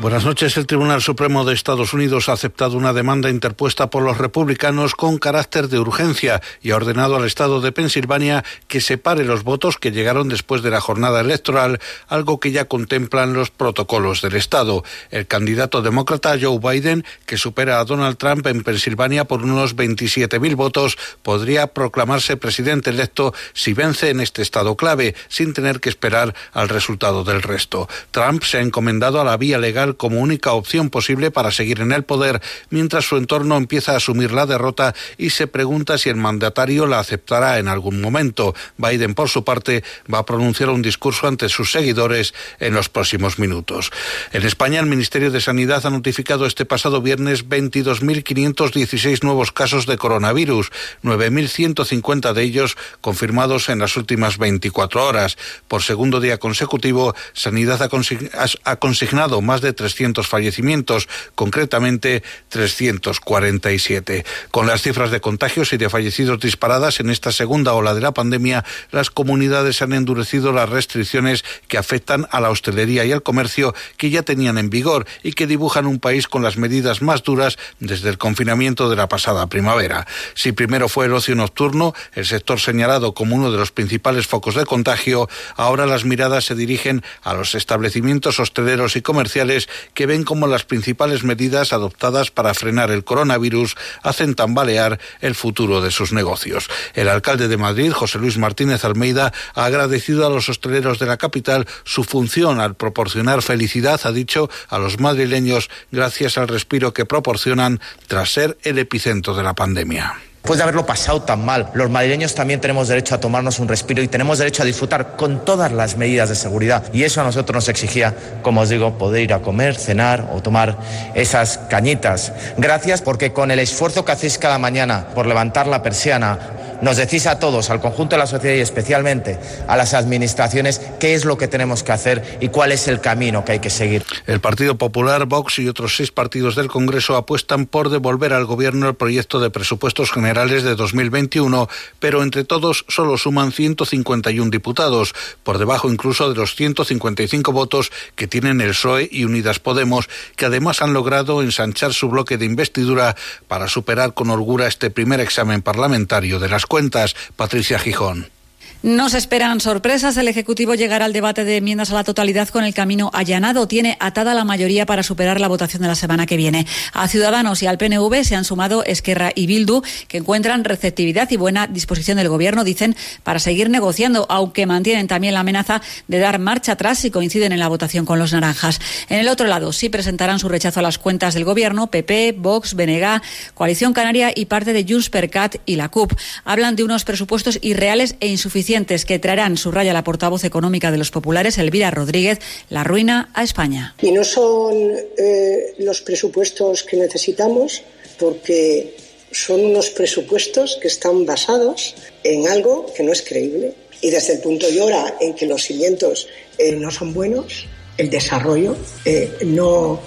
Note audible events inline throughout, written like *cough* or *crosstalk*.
Buenas noches. El Tribunal Supremo de Estados Unidos ha aceptado una demanda interpuesta por los republicanos con carácter de urgencia y ha ordenado al Estado de Pensilvania que separe los votos que llegaron después de la jornada electoral, algo que ya contemplan los protocolos del Estado. El candidato demócrata Joe Biden, que supera a Donald Trump en Pensilvania por unos 27.000 votos, podría proclamarse presidente electo si vence en este estado clave, sin tener que esperar al resultado del resto. Trump se ha encomendado a la vía legal como única opción posible para seguir en el poder, mientras su entorno empieza a asumir la derrota y se pregunta si el mandatario la aceptará en algún momento. Biden, por su parte, va a pronunciar un discurso ante sus seguidores en los próximos minutos. En España, el Ministerio de Sanidad ha notificado este pasado viernes 22.516 nuevos casos de coronavirus, 9.150 de ellos confirmados en las últimas 24 horas. Por segundo día consecutivo, Sanidad ha consignado más de 300 fallecimientos, concretamente 347. Con las cifras de contagios y de fallecidos disparadas en esta segunda ola de la pandemia, las comunidades han endurecido las restricciones que afectan a la hostelería y al comercio que ya tenían en vigor y que dibujan un país con las medidas más duras desde el confinamiento de la pasada primavera. Si primero fue el ocio nocturno, el sector señalado como uno de los principales focos de contagio, ahora las miradas se dirigen a los establecimientos hosteleros y comerciales que ven como las principales medidas adoptadas para frenar el coronavirus hacen tambalear el futuro de sus negocios. El alcalde de Madrid, José Luis Martínez Almeida, ha agradecido a los hosteleros de la capital su función al proporcionar felicidad, ha dicho, a los madrileños gracias al respiro que proporcionan tras ser el epicentro de la pandemia. Después de haberlo pasado tan mal, los madrileños también tenemos derecho a tomarnos un respiro y tenemos derecho a disfrutar con todas las medidas de seguridad. Y eso a nosotros nos exigía, como os digo, poder ir a comer, cenar o tomar esas cañitas. Gracias porque con el esfuerzo que hacéis cada mañana por levantar la persiana, nos decís a todos, al conjunto de la sociedad y especialmente a las administraciones, qué es lo que tenemos que hacer y cuál es el camino que hay que seguir. El Partido Popular, Vox y otros seis partidos del Congreso apuestan por devolver al Gobierno el proyecto de presupuestos generales de 2021, pero entre todos solo suman 151 diputados, por debajo incluso de los 155 votos que tienen el PSOE y Unidas Podemos, que además han logrado ensanchar su bloque de investidura para superar con holgura este primer examen parlamentario de las cuentas, Patricia Gijón. No se esperan sorpresas. El Ejecutivo llegará al debate de enmiendas a la totalidad con el camino allanado. Tiene atada la mayoría para superar la votación de la semana que viene. A Ciudadanos y al PNV se han sumado Esquerra y Bildu, que encuentran receptividad y buena disposición del Gobierno, dicen, para seguir negociando, aunque mantienen también la amenaza de dar marcha atrás si coinciden en la votación con los naranjas. En el otro lado, sí presentarán su rechazo a las cuentas del Gobierno, PP, Vox, BNG, Coalición Canaria y parte de Junts per Cat y la CUP. Hablan de unos presupuestos irreales e insuficientes que traerán, subraya la portavoz económica de los populares, Elvira Rodríguez, la ruina a España. Y no son eh, los presupuestos que necesitamos porque son unos presupuestos que están basados en algo que no es creíble. Y desde el punto de hora en que los cimientos eh, no son buenos, el desarrollo eh, no,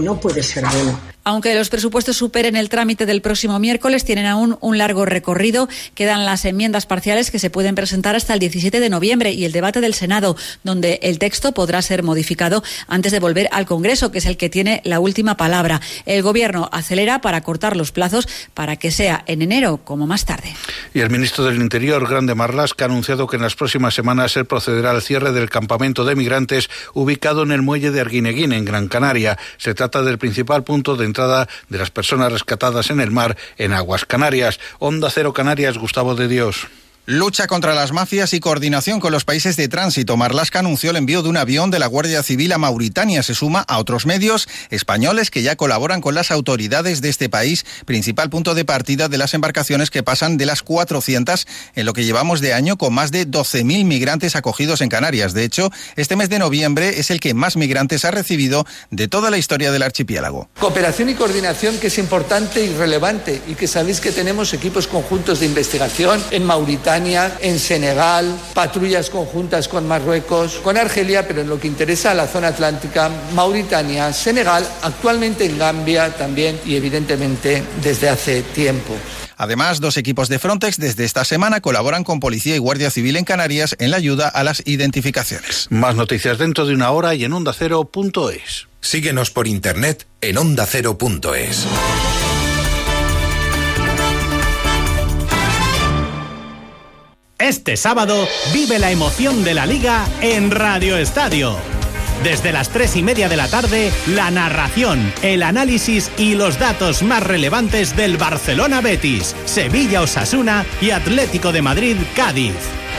no puede ser bueno. Aunque los presupuestos superen el trámite del próximo miércoles, tienen aún un largo recorrido. Quedan las enmiendas parciales que se pueden presentar hasta el 17 de noviembre y el debate del Senado, donde el texto podrá ser modificado antes de volver al Congreso, que es el que tiene la última palabra. El Gobierno acelera para cortar los plazos para que sea en enero como más tarde. Y el ministro del Interior, Grande Marlasca, ha anunciado que en las próximas semanas él procederá al cierre del campamento de migrantes ubicado en el muelle de Arguineguín, en Gran Canaria. Se trata del principal punto de de las personas rescatadas en el mar en aguas Canarias. Onda Cero Canarias, Gustavo de Dios. Lucha contra las mafias y coordinación con los países de tránsito. Marlasca anunció el envío de un avión de la Guardia Civil a Mauritania. Se suma a otros medios españoles que ya colaboran con las autoridades de este país, principal punto de partida de las embarcaciones que pasan de las 400 en lo que llevamos de año con más de 12.000 migrantes acogidos en Canarias. De hecho, este mes de noviembre es el que más migrantes ha recibido de toda la historia del archipiélago. Cooperación y coordinación que es importante y relevante y que sabéis que tenemos equipos conjuntos de investigación en Mauritania Mauritania, en Senegal, patrullas conjuntas con Marruecos, con Argelia, pero en lo que interesa a la zona atlántica, Mauritania, Senegal, actualmente en Gambia también y evidentemente desde hace tiempo. Además, dos equipos de Frontex desde esta semana colaboran con Policía y Guardia Civil en Canarias en la ayuda a las identificaciones. Más noticias dentro de una hora y en ondacero.es. Síguenos por internet en ondacero.es. Este sábado vive la emoción de la liga en Radio Estadio. Desde las tres y media de la tarde, la narración, el análisis y los datos más relevantes del Barcelona Betis, Sevilla Osasuna y Atlético de Madrid Cádiz.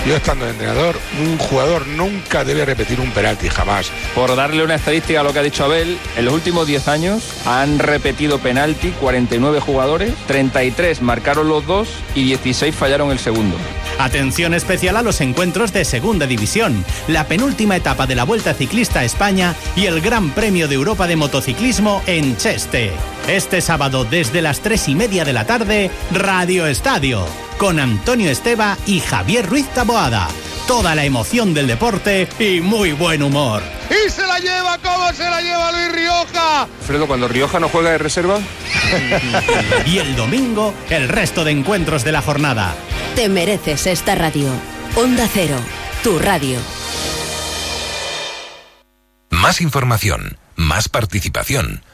Yo estando de entrenador, un jugador nunca debe repetir un penalti, jamás. Por darle una estadística a lo que ha dicho Abel, en los últimos 10 años han repetido penalti 49 jugadores, 33 marcaron los dos y 16 fallaron el segundo. Atención especial a los encuentros de Segunda División, la penúltima etapa de la Vuelta Ciclista a España y el Gran Premio de Europa de Motociclismo en Cheste. Este sábado desde las 3 y media de la tarde, Radio Estadio, con Antonio Esteba y Javier Ruiz Taboada. Toda la emoción del deporte y muy buen humor. ¡Y se la lleva! ¿Cómo se la lleva Luis Rioja? Fredo, cuando Rioja no juega de reserva. *laughs* y el domingo, el resto de encuentros de la jornada. Te mereces esta radio. Onda Cero, tu radio. Más información, más participación,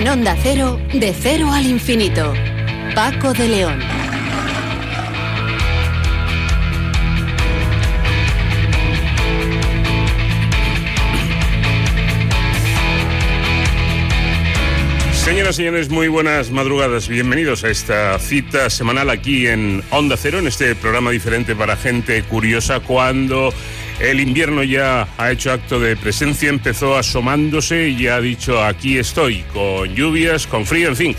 En Onda Cero, de cero al infinito. Paco de León. Señoras y señores, muy buenas madrugadas. Bienvenidos a esta cita semanal aquí en Onda Cero, en este programa diferente para gente curiosa cuando el invierno ya ha hecho acto de presencia, empezó asomándose y ya ha dicho aquí estoy, con lluvias, con frío, en fin,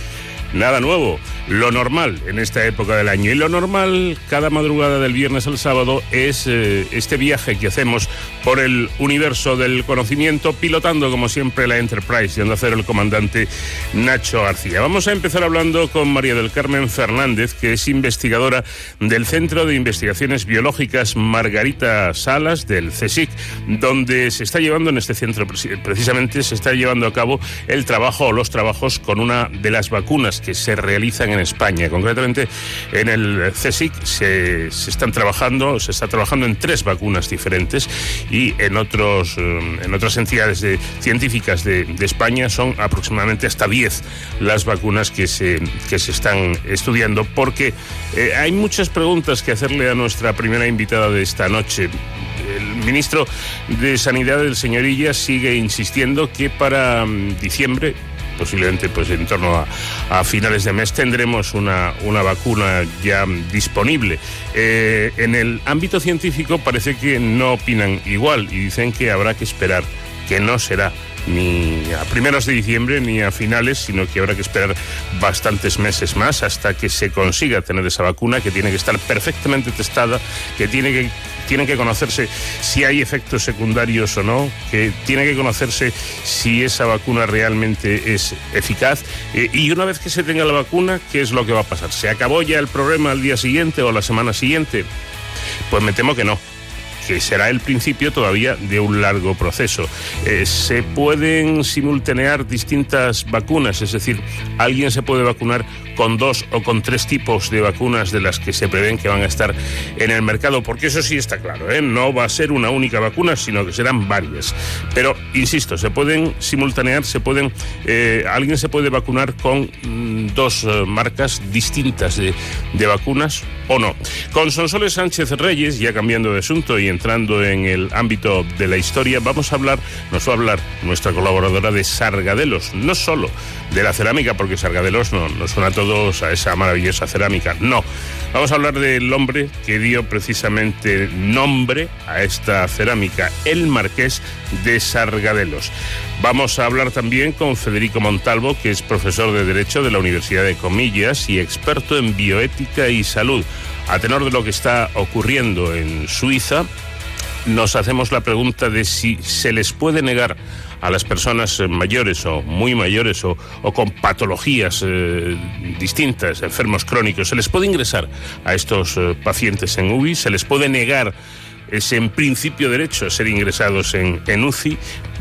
nada nuevo lo normal en esta época del año. Y lo normal cada madrugada del viernes al sábado es eh, este viaje que hacemos por el universo del conocimiento, pilotando como siempre la Enterprise, y anda a hacer el comandante Nacho García. Vamos a empezar hablando con María del Carmen Fernández, que es investigadora del Centro de Investigaciones Biológicas Margarita Salas del CSIC, donde se está llevando en este centro precisamente se está llevando a cabo el trabajo o los trabajos con una de las vacunas que se realizan en España. Concretamente, en el CSIC se, están trabajando, se está trabajando en tres vacunas diferentes y en otros eh, en otras entidades científicas de, España son aproximadamente hasta 10 las vacunas que se, que se están estudiando porque eh, hay muchas preguntas que hacerle a nuestra primera invitada de esta noche. El ministro de Sanidad, el señorilla, sigue insistiendo que para mm, diciembre posiblemente pues en torno a, finales de mes tendremos una, una vacuna ya disponible. Eh, en el ámbito científico parece que no opinan igual y dicen que habrá que esperar, que no será ni a primeros de diciembre ni a finales, sino que habrá que esperar bastantes meses más hasta que se consiga tener esa vacuna que tiene que estar perfectamente testada, que tiene que tiene que conocerse si hay efectos secundarios o no, que tiene que conocerse si esa vacuna realmente es eficaz. Eh, y una vez que se tenga la vacuna, ¿qué es lo que va a pasar? ¿Se acabó ya el problema al día siguiente o la semana siguiente? Pues me temo que no será el principio todavía de un largo proceso. Eh, se pueden simultanear distintas vacunas, es decir, alguien se puede vacunar con dos o con tres tipos de vacunas de las que se prevén que van a estar en el mercado, porque eso sí está claro, ¿eh? no va a ser una única vacuna, sino que serán varias. Pero, insisto, se pueden simultanear, se pueden, eh, alguien se puede vacunar con mm, dos marcas distintas de, vacunas o no. Con Sonsoles Sánchez Reyes, ya cambiando de asunto y entrando en el ámbito de la historia, vamos a hablar, nos va a hablar nuestra colaboradora de Sargadelos, no solo de la cerámica, porque Sargadelos no, nos suena a todos a esa maravillosa cerámica, no. Vamos a hablar del hombre que dio precisamente nombre a esta cerámica, el Marqués de Sargadelos. Vamos a hablar también con Federico Montalvo, que es profesor de Derecho de la Universidad de Comillas y experto en bioética y salud. A tenor de lo que está ocurriendo en Suiza, nos hacemos la pregunta de si se les puede negar a las personas eh, mayores o muy mayores o, con patologías eh, distintas, enfermos crónicos, se les puede ingresar a estos eh, pacientes en UBI, se les puede negar es en principio derecho a ser ingresados en, en UCI.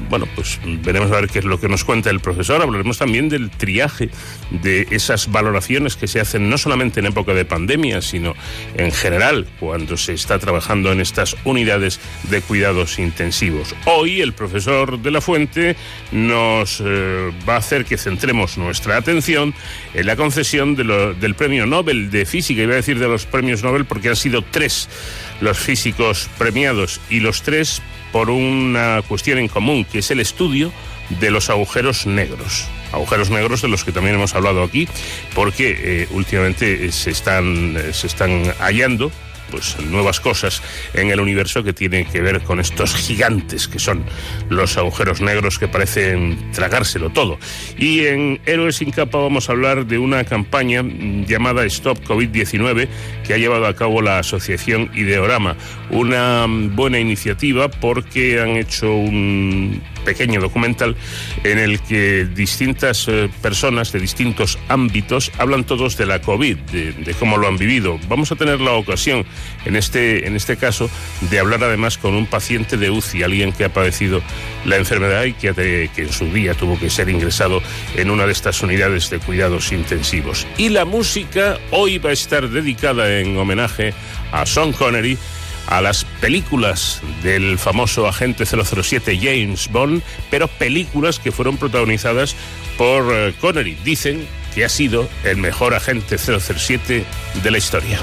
Bueno, pues veremos a ver qué es lo que nos cuenta el profesor. Hablaremos también del triaje, de esas valoraciones que se hacen no solamente en época de pandemia, sino en general cuando se está trabajando en estas unidades de cuidados intensivos. Hoy el profesor de la Fuente nos eh, va a hacer que centremos nuestra atención en la concesión del premio Nobel de Física, iba a decir de los premios Nobel porque han sido tres los físicos premiados y los tres por una cuestión en común, que es el estudio de los agujeros negros. Agujeros negros de los que también hemos hablado aquí, porque eh, últimamente se están, se están hallando pues nuevas cosas en el universo que tienen que ver con estos gigantes que son los agujeros negros que parecen tragárselo todo. Y en Héroes sin capa vamos a hablar de una campaña llamada Stop COVID-19 que ha llevado a cabo la asociación Ideorama. Una buena iniciativa porque han hecho un pequeño documental en el que distintas eh, personas de distintos ámbitos hablan todos de la COVID, de, cómo lo han vivido. Vamos a tener la ocasión, en este, en este caso, de hablar además con un paciente de UCI, alguien que ha padecido la enfermedad y que, que en su día tuvo que ser ingresado en una de estas unidades de cuidados intensivos. Y la música hoy va a estar dedicada en homenaje a Sean Connery a las películas del famoso agente 007 James Bond, pero películas que fueron protagonizadas por eh, Connery. Dicen que ha sido el mejor agente 007 de la historia.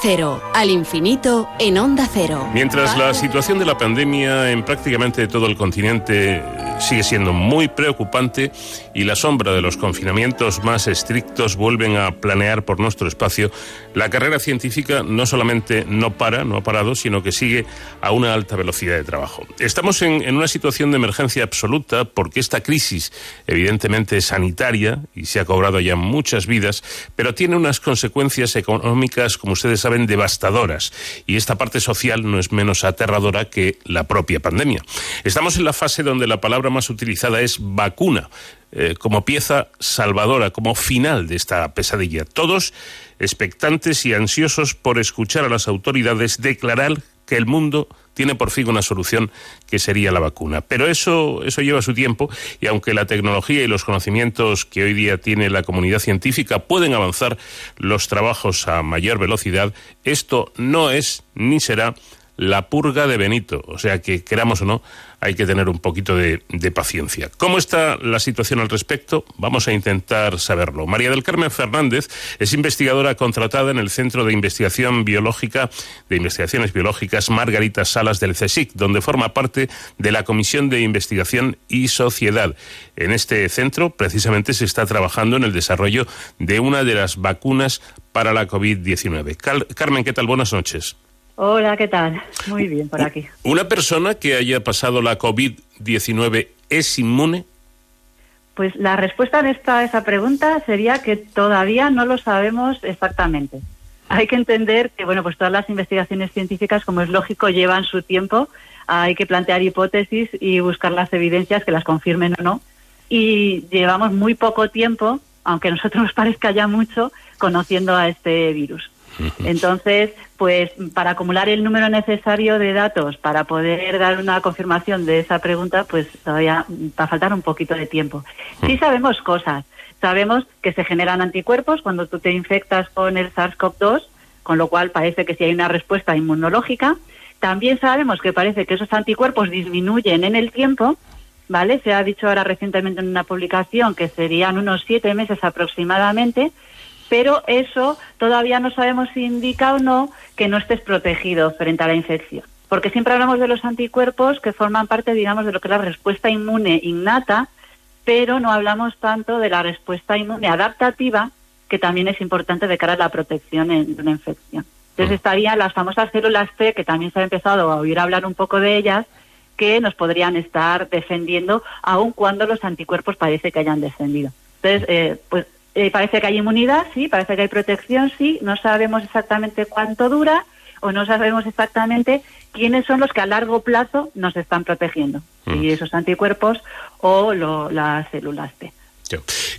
Cero al infinito en Onda Cero. Mientras la situación de la pandemia en prácticamente todo el continente sigue siendo muy preocupante y la sombra de los confinamientos más estrictos vuelven a planear por nuestro espacio, la carrera científica no solamente no para, no ha parado, sino que sigue a una alta velocidad de trabajo. Estamos en, una situación de emergencia absoluta porque esta crisis, evidentemente sanitaria, y se ha cobrado ya muchas vidas, pero tiene unas consecuencias económicas, como ustedes saben, devastadoras. Y esta parte social no es menos aterradora que la propia pandemia. Estamos en la fase donde la palabra más utilizada es vacuna. Eh, como pieza salvadora, como final de esta pesadilla. Todos expectantes y ansiosos por escuchar a las autoridades declarar que el mundo tiene por fin una solución que sería la vacuna. Pero eso, eso lleva su tiempo y aunque la tecnología y los conocimientos que hoy día tiene la comunidad científica pueden avanzar los trabajos a mayor velocidad, esto no es ni será la purga de Benito. O sea que, queramos o no, hay que tener un poquito de, paciencia. ¿Cómo está la situación al respecto? Vamos a intentar saberlo. María del Carmen Fernández es investigadora contratada en el Centro de Investigación Biológica de Investigaciones Biológicas Margarita Salas del CSIC, donde forma parte de la Comisión de Investigación y Sociedad. En este centro, precisamente, se está trabajando en el desarrollo de una de las vacunas para la COVID-19. Carmen, ¿qué tal? Buenas noches. Hola, ¿qué tal? Muy bien, por aquí. ¿Una persona que haya pasado la COVID-19 es inmune? Pues la respuesta de esta, esa pregunta sería que todavía no lo sabemos exactamente. Hay que entender que, bueno, pues todas las investigaciones científicas, como es lógico, llevan su tiempo. Hay que plantear hipótesis y buscar las evidencias que las confirmen o no. Y llevamos muy poco tiempo, aunque a nosotros nos parezca ya mucho, conociendo a este virus. Entonces, pues para acumular el número necesario de datos para poder dar una confirmación de esa pregunta, pues todavía va a faltar un poquito de tiempo. Sí sabemos cosas. Sabemos que se generan anticuerpos cuando tú te infectas con el SARS-CoV-2, con lo cual parece que sí hay una respuesta inmunológica. También sabemos que parece que esos anticuerpos disminuyen en el tiempo, ¿vale? Se ha dicho ahora recientemente en una publicación que serían unos siete meses aproximadamente, pero eso todavía no sabemos si indica o no que no estés protegido frente a la infección. Porque siempre hablamos de los anticuerpos que forman parte, digamos, de lo que es la respuesta inmune innata, pero no hablamos tanto de la respuesta inmune adaptativa, que también es importante de cara a la protección en una infección. Entonces estarían las famosas células T, que también se ha empezado a oír hablar un poco de ellas, que nos podrían estar defendiendo, aun cuando los anticuerpos parece que hayan descendido. Entonces, eh, pues eh, parece que hay inmunidad, sí, parece que hay protección, sí, no sabemos exactamente cuánto dura o no sabemos exactamente quiénes son los que a largo plazo nos están protegiendo, mm. y esos anticuerpos o lo, las células T.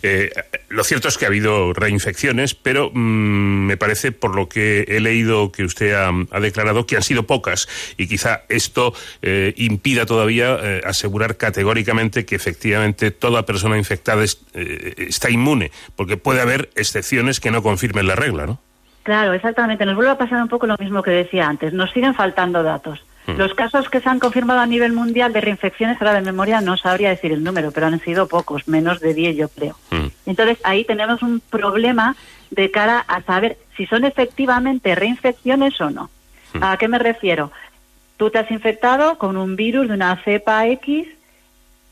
Eh, lo cierto es que ha habido reinfecciones, pero mmm, me parece, por lo que he leído que usted ha, declarado, que han sido pocas y quizá esto eh, impida todavía eh, asegurar categóricamente que efectivamente toda persona infectada eh, está inmune, porque puede haber excepciones que no confirmen la regla, ¿no? Claro, exactamente. Nos vuelve a pasar un poco lo mismo que decía antes. Nos siguen faltando datos. Los casos que se han confirmado a nivel mundial de reinfecciones, ahora de memoria no sabría decir el número, pero han sido pocos, menos de 10 yo creo. Mm. Entonces ahí tenemos un problema de cara a saber si son efectivamente reinfecciones o no. Mm. ¿A qué me refiero? Tú te has infectado con un virus de una cepa X,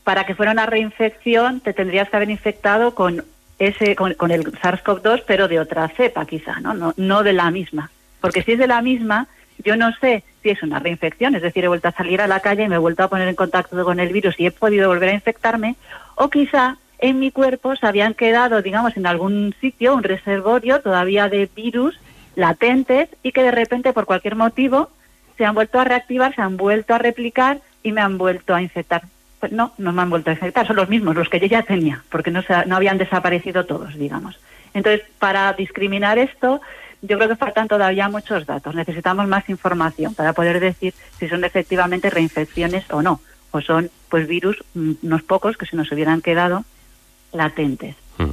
para que fuera una reinfección te tendrías que haber infectado con ese con, con el SARS-CoV-2, pero de otra cepa quizá, ¿no? ¿no? No de la misma. Porque si es de la misma, yo no sé si es una reinfección, es decir, he vuelto a salir a la calle y me he vuelto a poner en contacto con el virus y he podido volver a infectarme, o quizá en mi cuerpo se habían quedado, digamos, en algún sitio, un reservorio todavía de virus latentes y que de repente, por cualquier motivo, se han vuelto a reactivar, se han vuelto a replicar y me han vuelto a infectar. Pues no, no me han vuelto a infectar, son los mismos, los que yo ya tenía, porque no, se, no habían desaparecido todos, digamos. Entonces, para discriminar esto, yo creo que faltan todavía muchos datos. Necesitamos más información para poder decir si son efectivamente reinfecciones o no, o son pues virus, mm, unos pocos que se nos hubieran quedado latentes. Mm.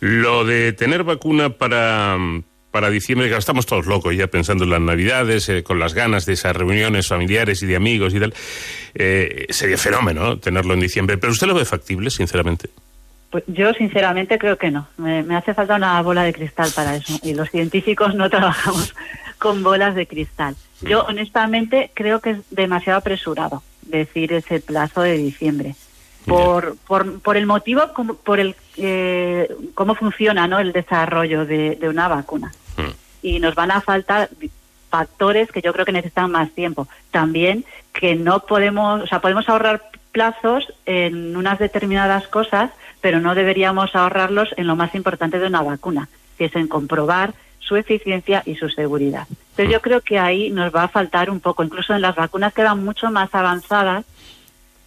Lo de tener vacuna para, para diciembre, que estamos todos locos ya pensando en las navidades, eh, con las ganas de esas reuniones familiares y de amigos y tal, eh, sería fenómeno tenerlo en diciembre. ¿Pero usted lo ve factible, sinceramente? Pues yo sinceramente creo que no. Me, me, hace falta una bola de cristal para eso. Y los científicos no *laughs* trabajamos con bolas de cristal. Yo honestamente creo que es demasiado apresurado decir ese plazo de diciembre. Por, por, por el motivo, como, por el eh, cómo funciona ¿no? el desarrollo de, de una vacuna. Y nos van a faltar factores que yo creo que necesitan más tiempo. También que no podemos, o sea, podemos ahorrar plazos en unas determinadas cosas, pero no deberíamos ahorrarlos en lo más importante de una vacuna, que es en comprobar su eficiencia y su seguridad. Entonces yo creo que ahí nos va a faltar un poco, incluso en las vacunas que van mucho más avanzadas,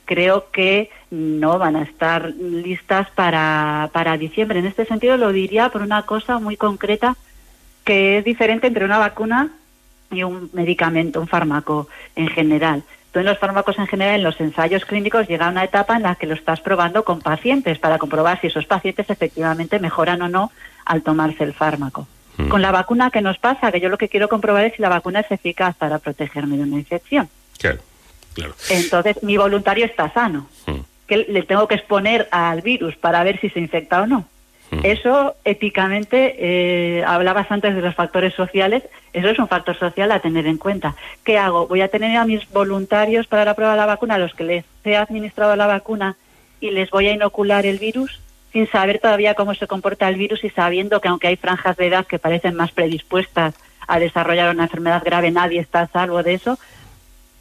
creo que no van a estar listas para, para diciembre. En este sentido lo diría por una cosa muy concreta que es diferente entre una vacuna y un medicamento, un fármaco en general. Tú en los fármacos en general, en los ensayos clínicos, llega una etapa en la que lo estás probando con pacientes para comprobar si esos pacientes efectivamente mejoran o no al tomarse el fármaco. Con la vacuna, ¿qué nos pasa? Que yo lo que quiero comprobar es si la vacuna es eficaz para protegerme de una infección. Claro, claro. Entonces, mi voluntario está sano. Que le tengo que exponer al virus para ver si se infecta o no. Eso, éticamente, eh, hablabas antes de los factores sociales, eso es un factor social a tener en cuenta. ¿Qué hago? Voy a tener a mis voluntarios para la prueba de la vacuna, a los que les he administrado la vacuna, y les voy a inocular el virus sin saber todavía cómo se comporta el virus y sabiendo que aunque hay franjas de edad que parecen más predispuestas a desarrollar una enfermedad grave, nadie está a salvo de eso,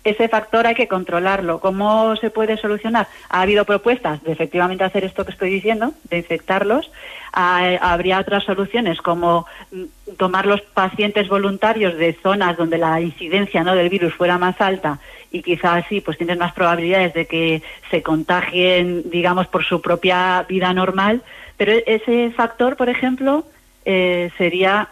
ese factor hay que controlarlo. ¿Cómo se puede solucionar? Ha habido propuestas de efectivamente hacer esto que estoy diciendo, de infectarlos. habría otras soluciones como mm, tomar los pacientes voluntarios de zonas donde la incidencia ¿no? del virus fuera más alta y quizás así pues tienes más probabilidades de que se contagien, digamos, por su propia vida normal. Pero ese factor, por ejemplo, eh, sería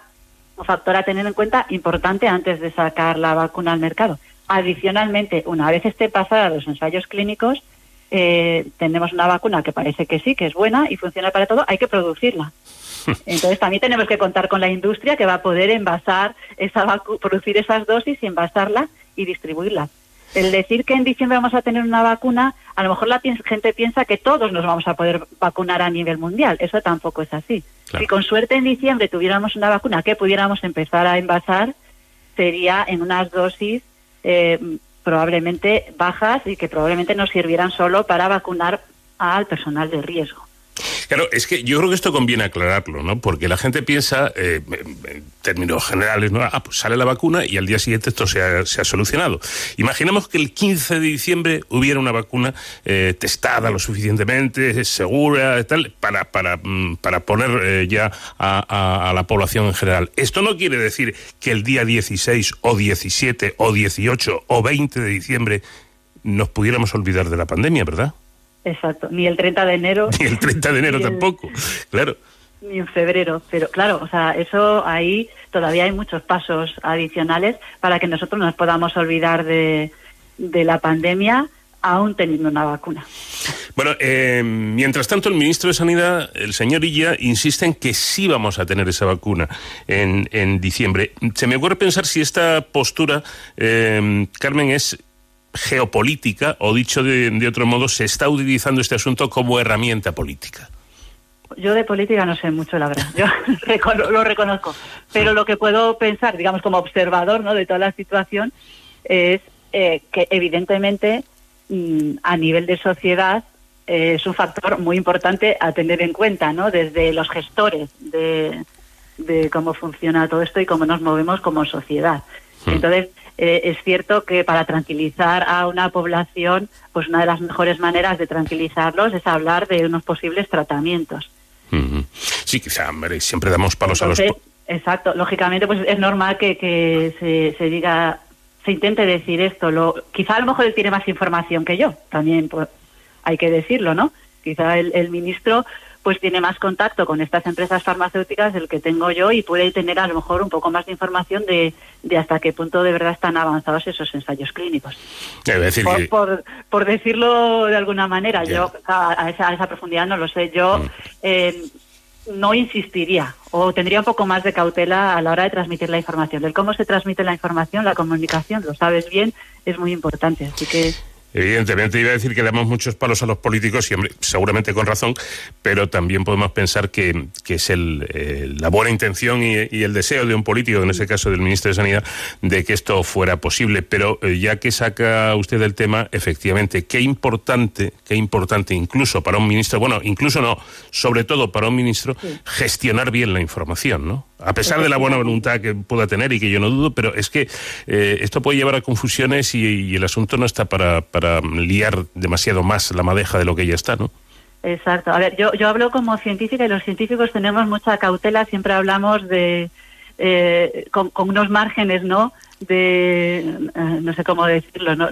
un factor a tener en cuenta importante antes de sacar la vacuna al mercado. Adicionalmente, una vez esté pasada los ensayos clínicos, eh, tenemos una vacuna que parece que sí, que es buena y funciona para todo, hay que producirla. *laughs* Entonces también tenemos que contar con la industria que va a poder envasar esa producir esas dosis y envasarla y distribuirla. El decir que en diciembre vamos a tener una vacuna, a lo mejor la gente piensa que todos nos vamos a poder vacunar a nivel mundial. Eso tampoco es así. Si con suerte en diciembre tuviéramos una vacuna que pudiéramos empezar a envasar, sería en unas dosis eh, probablemente bajas y que probablemente nos sirvieran solo para vacunar al personal de riesgo. Claro, es que yo creo que esto conviene aclararlo, ¿no? Porque la gente piensa, eh, en términos generales, ¿no? Ah, pues sale la vacuna y al día siguiente esto se ha, solucionado. Imaginemos que el 15 de diciembre hubiera una vacuna eh, testada lo suficientemente, segura, tal, para, para, mm, para poner eh, ya a, a, la población en general. Esto no quiere decir que el día 16 o 17 o 18 o 20 de diciembre nos pudiéramos olvidar de la pandemia, ¿verdad? Exacto, ni el 30 *laughs* de enero. Ni el 30 de enero tampoco, claro. Ni en febrero, pero claro, o sea, eso ahí todavía hay muchos pasos adicionales para que nosotros nos podamos olvidar de, de la pandemia aún teniendo una vacuna. Bueno, eh, mientras tanto, el ministro de Sanidad, el señor Illa, insiste en que sí vamos a tener esa vacuna en, en diciembre. Se me ocurre pensar si esta postura, eh, Carmen, es geopolítica, o dicho de, otro modo, se está utilizando este asunto como herramienta política. Yo de política no sé mucho, la verdad. Yo *laughs* lo reconozco. Pero lo que puedo pensar, digamos, como observador ¿no? de toda la situación, es eh, que evidentemente mm, a nivel de sociedad eh, es un factor muy importante a tener en cuenta, ¿no? Desde los gestores de, de cómo funciona todo esto y cómo nos movemos como sociedad. Hmm. Entonces, eh, es cierto que para tranquilizar a una población, pues una de las mejores maneras de tranquilizarlos es hablar de unos posibles tratamientos. Sí, quizá, hombre, siempre damos palos a los... Exacto, lógicamente pues es normal que, que se, se diga, se intente decir esto. Lo, quizá a lo mejor él tiene más información que yo, también pues, hay que decirlo, ¿no? Quizá el, el ministro pues tiene más contacto con estas empresas farmacéuticas del que tengo yo y puede tener a lo mejor un poco más de información de, de hasta qué punto de verdad están avanzados esos ensayos clínicos. por, por, decirlo de alguna manera, yo a esa, esa, profundidad no lo sé. Yo mm. eh, no insistiría o tendría un poco más de cautela a la hora de transmitir la información. Del cómo se transmite la información, la comunicación, lo sabes bien, es muy importante. Así que Evidentemente iba a decir que damos muchos palos a los políticos y seguramente con razón, pero también podemos pensar que, es el, la buena intención y, el deseo de un político, en ese caso del ministro de Sanidad, de que esto fuera posible. Pero eh, ya que saca usted el tema, efectivamente, qué importante, qué importante incluso para un ministro, bueno, incluso no, sobre todo para un ministro, gestionar bien la información, ¿no? A pesar de la buena voluntad que pueda tener y que yo no dudo, pero es que eh, esto puede llevar a confusiones y, el asunto no está para para liar demasiado más la madeja de lo que ya está, ¿no? Exacto. A ver, yo, yo hablo como científica y los científicos tenemos mucha cautela, siempre hablamos de eh, con, unos márgenes, ¿no? De, eh, no sé cómo decirlo, no,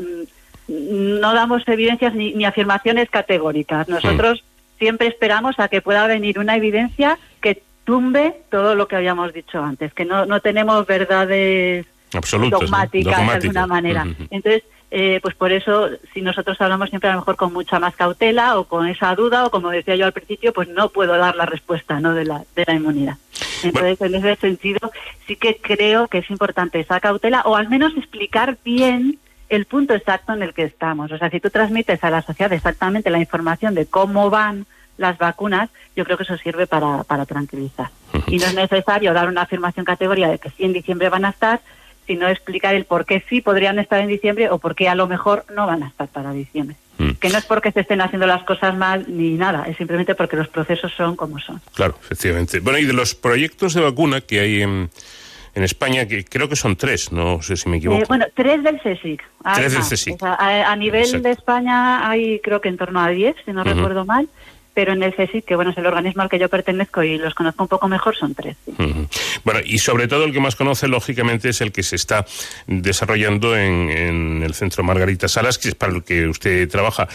no damos evidencias ni, afirmaciones categóricas. Nosotros siempre esperamos a que pueda venir una evidencia que tumbe todo lo que habíamos dicho antes, que no, no tenemos verdades dogmáticas, de alguna manera. Entonces, eh, pues por eso, si nosotros hablamos siempre a lo mejor con mucha más cautela o con esa duda, o como decía yo al principio, pues no puedo dar la respuesta ¿no? de, la, de la inmunidad. Entonces, en ese sentido, sí que creo que es importante esa cautela, o al menos explicar bien el punto exacto en el que estamos. O sea, si tú transmites a la sociedad exactamente la información de cómo van las vacunas, yo creo que eso sirve para, para tranquilizar. Y no es necesario dar una afirmación categoría de que sí en diciembre van a estar, sino explicar el por qué sí podrían estar en diciembre o por qué a lo mejor no van a estar para diciembre. Mm. Que no es porque se estén haciendo las cosas mal ni nada, es simplemente porque los procesos son como son. Claro, efectivamente. Bueno, y de los proyectos de vacuna que hay en, en España, que creo que son tres, no sé si me equivoco. Eh, bueno, tres del CSIC. Tres del CSIC. a, nivel de España hay creo que en torno a diez, si no recuerdo mal pero en el CSIC, que bueno, es el organismo al que yo pertenezco y los conozco un poco mejor, son tres. Bueno, y sobre todo el que más conoce, lógicamente, es el que se está desarrollando en, el Centro Margarita Salas, que es para el que usted trabaja.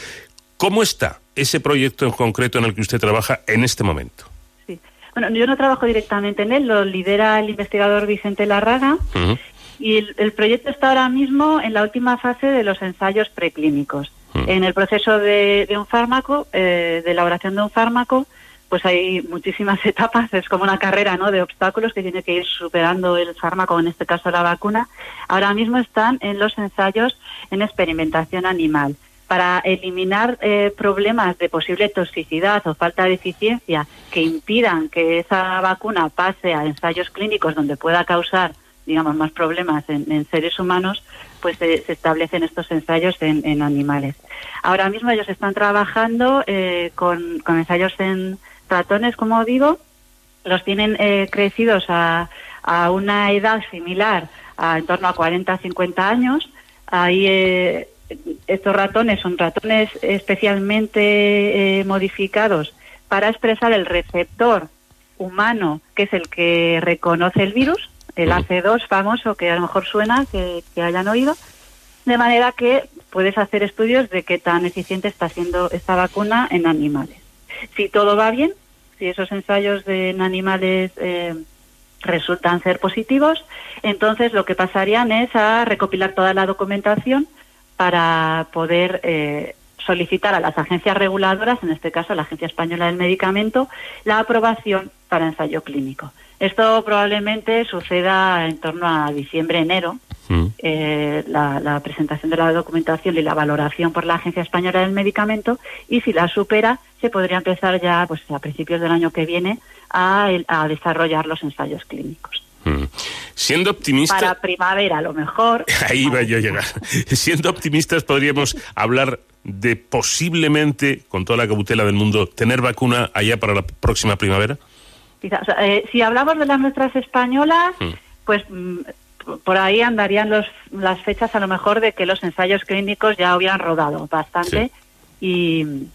¿Cómo está ese proyecto en concreto en el que usted trabaja en este momento? Sí. Bueno, yo no trabajo directamente en él, lo lidera el investigador Vicente Larraga. Y el, proyecto está ahora mismo en la última fase de los ensayos preclínicos. Mm. En el proceso de, un fármaco, eh, de elaboración de un fármaco, pues hay muchísimas *laughs* etapas, es como una carrera ¿no? de obstáculos que tiene que ir superando el fármaco, en este caso la vacuna. Ahora mismo están en los ensayos en experimentación animal para eliminar eh, problemas de posible toxicidad o falta de eficiencia que impidan que esa vacuna pase a ensayos clínicos donde pueda causar digamos, más problemas en, seres humanos, pues se, establecen estos ensayos en, animales. Ahora mismo ellos están trabajando eh, con, ensayos en ratones, como digo, los tienen eh, crecidos a, a, una edad similar, a, en torno a 40, 50 años. Ahí eh, estos ratones son ratones especialmente modificados para expresar el receptor humano, que es el que reconoce el virus, el AC2 famoso que a lo mejor suena, que, hayan oído, de manera que puedes hacer estudios de qué tan eficiente está siendo esta vacuna en animales. Si todo va bien, si esos ensayos en animales eh, resultan ser positivos, entonces lo que pasarían es a recopilar toda la documentación para poder eh, solicitar a las agencias reguladoras, en este caso la Agencia Española del Medicamento, la aprobación para ensayo clínico. Esto probablemente suceda en torno a diciembre-enero, mm. eh, la, presentación de la documentación y la valoración por la Agencia Española del Medicamento, y si la supera, se podría empezar ya pues, a principios del año que viene a, desarrollar los ensayos clínicos. Mm. Siendo optimista. Para primavera, a lo mejor. *laughs* Ahí va yo a llegar. *laughs* Siendo optimistas, podríamos hablar de posiblemente, con toda la cautela del mundo, tener vacuna allá para la próxima primavera. Eh, si hablamos de las nuestras españolas, mm. pues mm, por ahí andarían los, las fechas a lo mejor de que los ensayos clínicos ya hubieran rodado bastante y,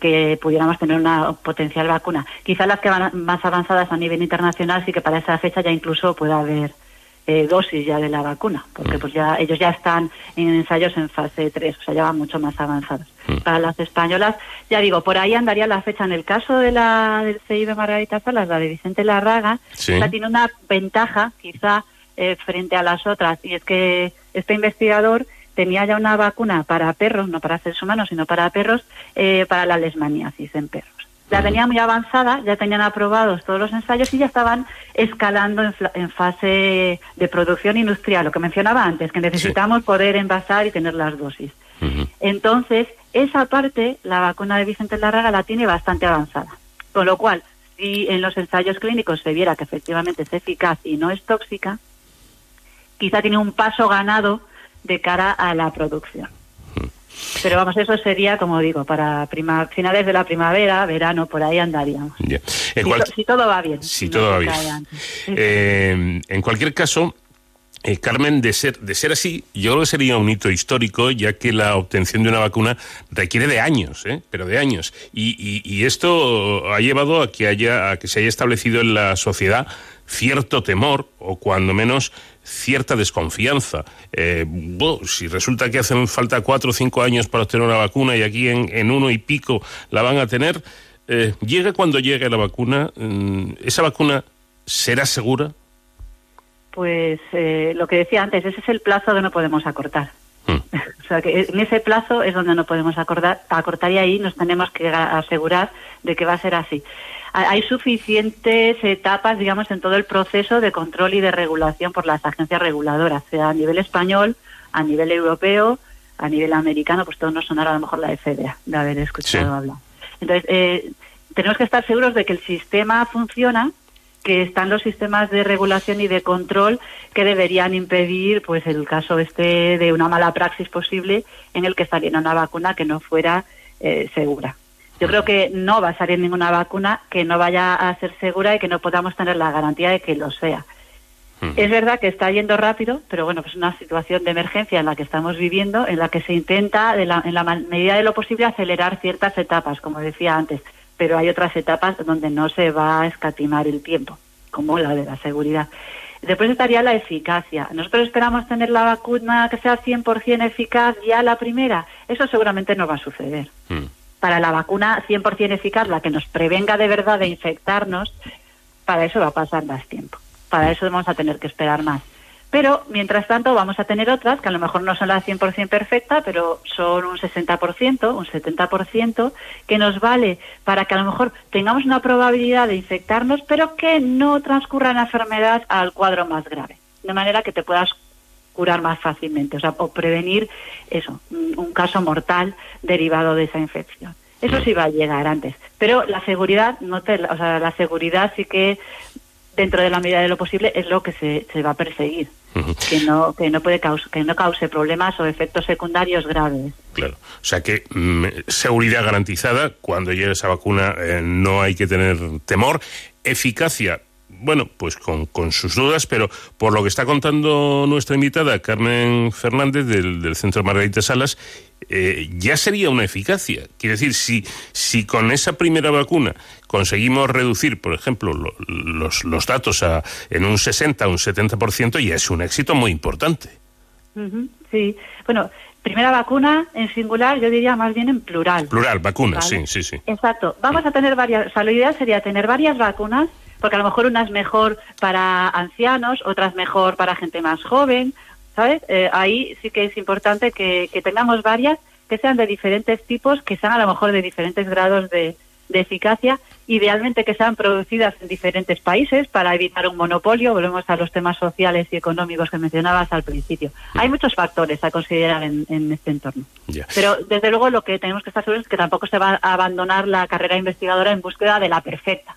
que pudiéramos tener una potencial vacuna. Quizás las que van más avanzadas a nivel internacional sí que para esa fecha ya incluso pueda haber eh, dosis ya de la vacuna, porque pues ya ellos ya están en ensayos en fase 3, o sea, ya van mucho más avanzados. Mm. Para las españolas, ya digo, por ahí andaría la fecha. En el caso de la del CI de Margarita Salas, la de Vicente Larraga, tiene una ventaja quizá eh, frente a las otras, y es que este investigador tenía ya una vacuna para perros, no para seres humanos, sino para perros, eh, para la lesmaniasis en perros la tenía muy avanzada, ya tenían aprobados todos los ensayos y ya estaban escalando en, fase de producción industrial, lo que mencionaba antes, que necesitamos poder envasar y tener las dosis. Entonces, esa parte, la vacuna de Vicente Larraga la tiene bastante avanzada. Con lo cual, si en los ensayos clínicos se viera que efectivamente es eficaz y no es tóxica, quizá tiene un paso ganado de cara a la producción. Pero vamos, eso sería, como digo, para prima, finales de la primavera, verano, por ahí andaríamos. Si, todo va bien. Si todo va bien. Eh, en cualquier caso, eh, Carmen, de ser, de ser así, yo creo que sería un hito histórico, ya que la obtención de una vacuna requiere de años, ¿eh? pero de años. Y, y, esto ha llevado a que, haya, a que se haya establecido en la sociedad cierto temor, o cuando menos cierta desconfianza. Eh, si resulta que hacen falta cuatro o cinco años para obtener una vacuna y aquí en, en uno y pico la van a tener, eh, llega cuando llegue la vacuna, mm, ¿esa vacuna será segura? Pues eh, lo que decía antes, ese es el plazo que no podemos acortar. Hmm. *laughs* o sea, que en ese plazo es donde no podemos acordar, acortar y ahí nos tenemos que asegurar de que va a ser así. Hay suficientes etapas, digamos, en todo el proceso de control y de regulación por las agencias reguladoras, sea a nivel español, a nivel europeo, a nivel americano, pues todo nos sonará a lo mejor la FDA, de haber escuchado hablar. Entonces, eh, tenemos que estar seguros de que el sistema funciona que están los sistemas de regulación y de control que deberían impedir pues el caso este de una mala praxis posible en el que saliera una vacuna que no fuera eh, segura. Yo creo que no va a salir ninguna vacuna que no vaya a ser segura y que no podamos tener la garantía de que lo sea. Es verdad que está yendo rápido, pero bueno, pues es una situación de emergencia en la que estamos viviendo, en la que se intenta, en la medida de lo posible, acelerar ciertas etapas, como decía antes pero hay otras etapas donde no se va a escatimar el tiempo, como la de la seguridad. Después estaría la eficacia. Nosotros esperamos tener la vacuna que sea 100% eficaz ya la primera. Eso seguramente no va a suceder. Hmm. Para la vacuna 100% eficaz, la que nos prevenga de verdad de infectarnos, para eso va a pasar más tiempo. Para eso vamos a tener que esperar más. Pero, mientras tanto, vamos a tener otras que a lo mejor no son la 100% perfecta, pero son un 60%, un 70%, que nos vale para que a lo mejor tengamos una probabilidad de infectarnos, pero que no transcurra la enfermedad al cuadro más grave. De manera que te puedas curar más fácilmente, o sea, o prevenir eso, un caso mortal derivado de esa infección. Eso sí va a llegar antes, pero la seguridad no te, o sea, la seguridad sí que dentro de la medida de lo posible es lo que se, se va a perseguir. Que no que no puede que no cause problemas o efectos secundarios graves. Claro. O sea que mm, seguridad garantizada cuando llegue esa vacuna eh, no hay que tener temor. Eficacia bueno, pues con, con, sus dudas, pero por lo que está contando nuestra invitada, Carmen Fernández, del, del Centro Margarita Salas, eh, ya sería una eficacia. Quiere decir, si, si con esa primera vacuna conseguimos reducir, por ejemplo, los, los datos a, en un 60 o un 70%, ya es un éxito muy importante. sí, bueno, primera vacuna en singular, yo diría más bien en plural. Plural, vacunas, sí, sí, sí. Exacto. Vamos a tener varias, o sea, la idea sería tener varias vacunas, porque a lo mejor una es mejor para ancianos, otras mejor para gente más joven, ¿sabes? Eh, ahí sí que es importante que, tengamos varias que sean de diferentes tipos, que sean a lo mejor de diferentes grados de, eficacia, idealmente que sean producidas en diferentes países para evitar un monopolio, volvemos a los temas sociales y económicos que mencionabas al principio. Hay muchos factores a considerar en, este entorno. Pero desde luego lo que tenemos que estar seguros es que tampoco se va a abandonar la carrera investigadora en búsqueda de la perfecta,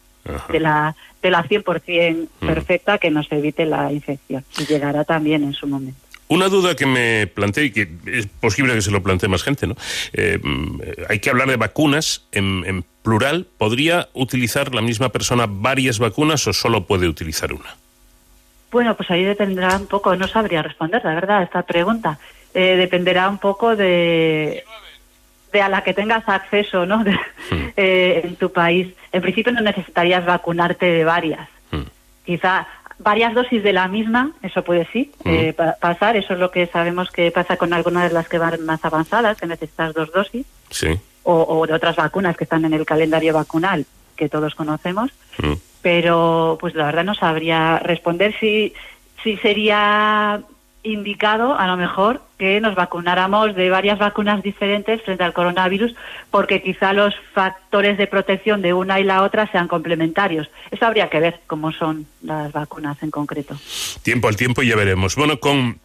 de la, de la 100% perfecta que nos evite la infección y llegará también en su momento. Una duda que me planteé y que es posible que se lo plantee más gente, ¿no? Eh, mm, hay que hablar de vacunas en, plural. ¿Podría utilizar la misma persona varias vacunas o solo puede utilizar una? Bueno, pues ahí dependerá un poco, no sabría responder, la verdad, esta pregunta. Eh, dependerá un poco de, de a la que tengas acceso, ¿no? *laughs* Hmm. Eh, en tu país. En principio no necesitarías vacunarte de varias. Hmm. Quizá varias dosis de la misma, eso puede sí eh, pasar, eso es lo que sabemos que pasa con algunas de las que van más avanzadas, que necesitas dos dosis, sí. o, de otras vacunas que están en el calendario vacunal que todos conocemos, pero pues la verdad no sabría responder si, si sería indicado a lo mejor que nos vacunáramos de varias vacunas diferentes frente al coronavirus porque quizá los factores de protección de una y la otra sean complementarios. Eso habría que ver cómo son las vacunas en concreto. Tiempo al tiempo y ya veremos. Bueno, con,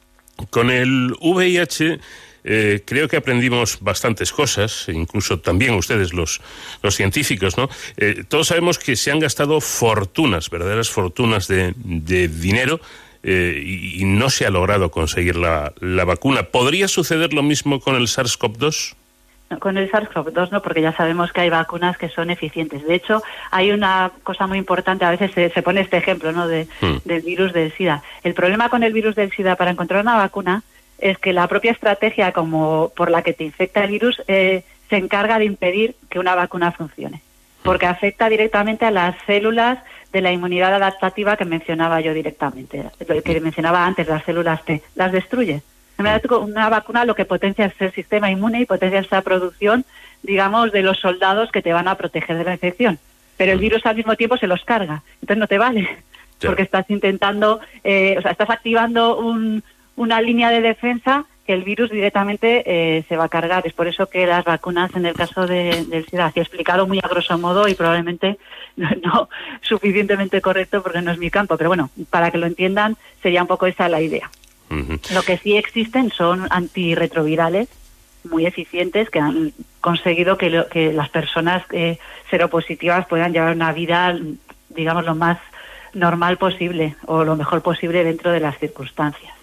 con el VIH eh, creo que aprendimos bastantes cosas, incluso también ustedes, los, los científicos, ¿no? Eh, todos sabemos que se han gastado fortunas, verdaderas fortunas de, de dinero eh, y, y, no se ha logrado conseguir la, la, vacuna. ¿Podría suceder lo mismo con el SARS-CoV-2? Con el SARS-CoV-2 no, porque ya sabemos que hay vacunas que son eficientes. De hecho, hay una cosa muy importante, a veces se, se pone este ejemplo ¿no? de, hmm. del virus del SIDA. El problema con el virus del SIDA para encontrar una vacuna es que la propia estrategia como por la que te infecta el virus eh, se encarga de impedir que una vacuna funcione, porque afecta directamente a las células de la inmunidad adaptativa que mencionaba yo directamente, que mencionaba antes, las células T, las destruye. Una vacuna lo que potencia es el sistema inmune y potencia esa producción, digamos, de los soldados que te van a proteger de la infección. Pero el virus al mismo tiempo se los carga, entonces no te vale, porque estás intentando, eh, o sea, estás activando un, una línea de defensa que el virus directamente eh, se va a cargar. Es por eso que las vacunas, en el caso de, del SIDA, así explicado muy a grosso modo y probablemente *laughs* no, no, suficientemente correcto porque no es mi campo, pero bueno, para que lo entiendan, sería un poco esa la idea. Uh -huh. Lo que sí existen son antirretrovirales muy eficientes que han conseguido que, lo, que las personas eh, seropositivas puedan llevar una vida, digamos, lo más normal posible o lo mejor posible dentro de las circunstancias.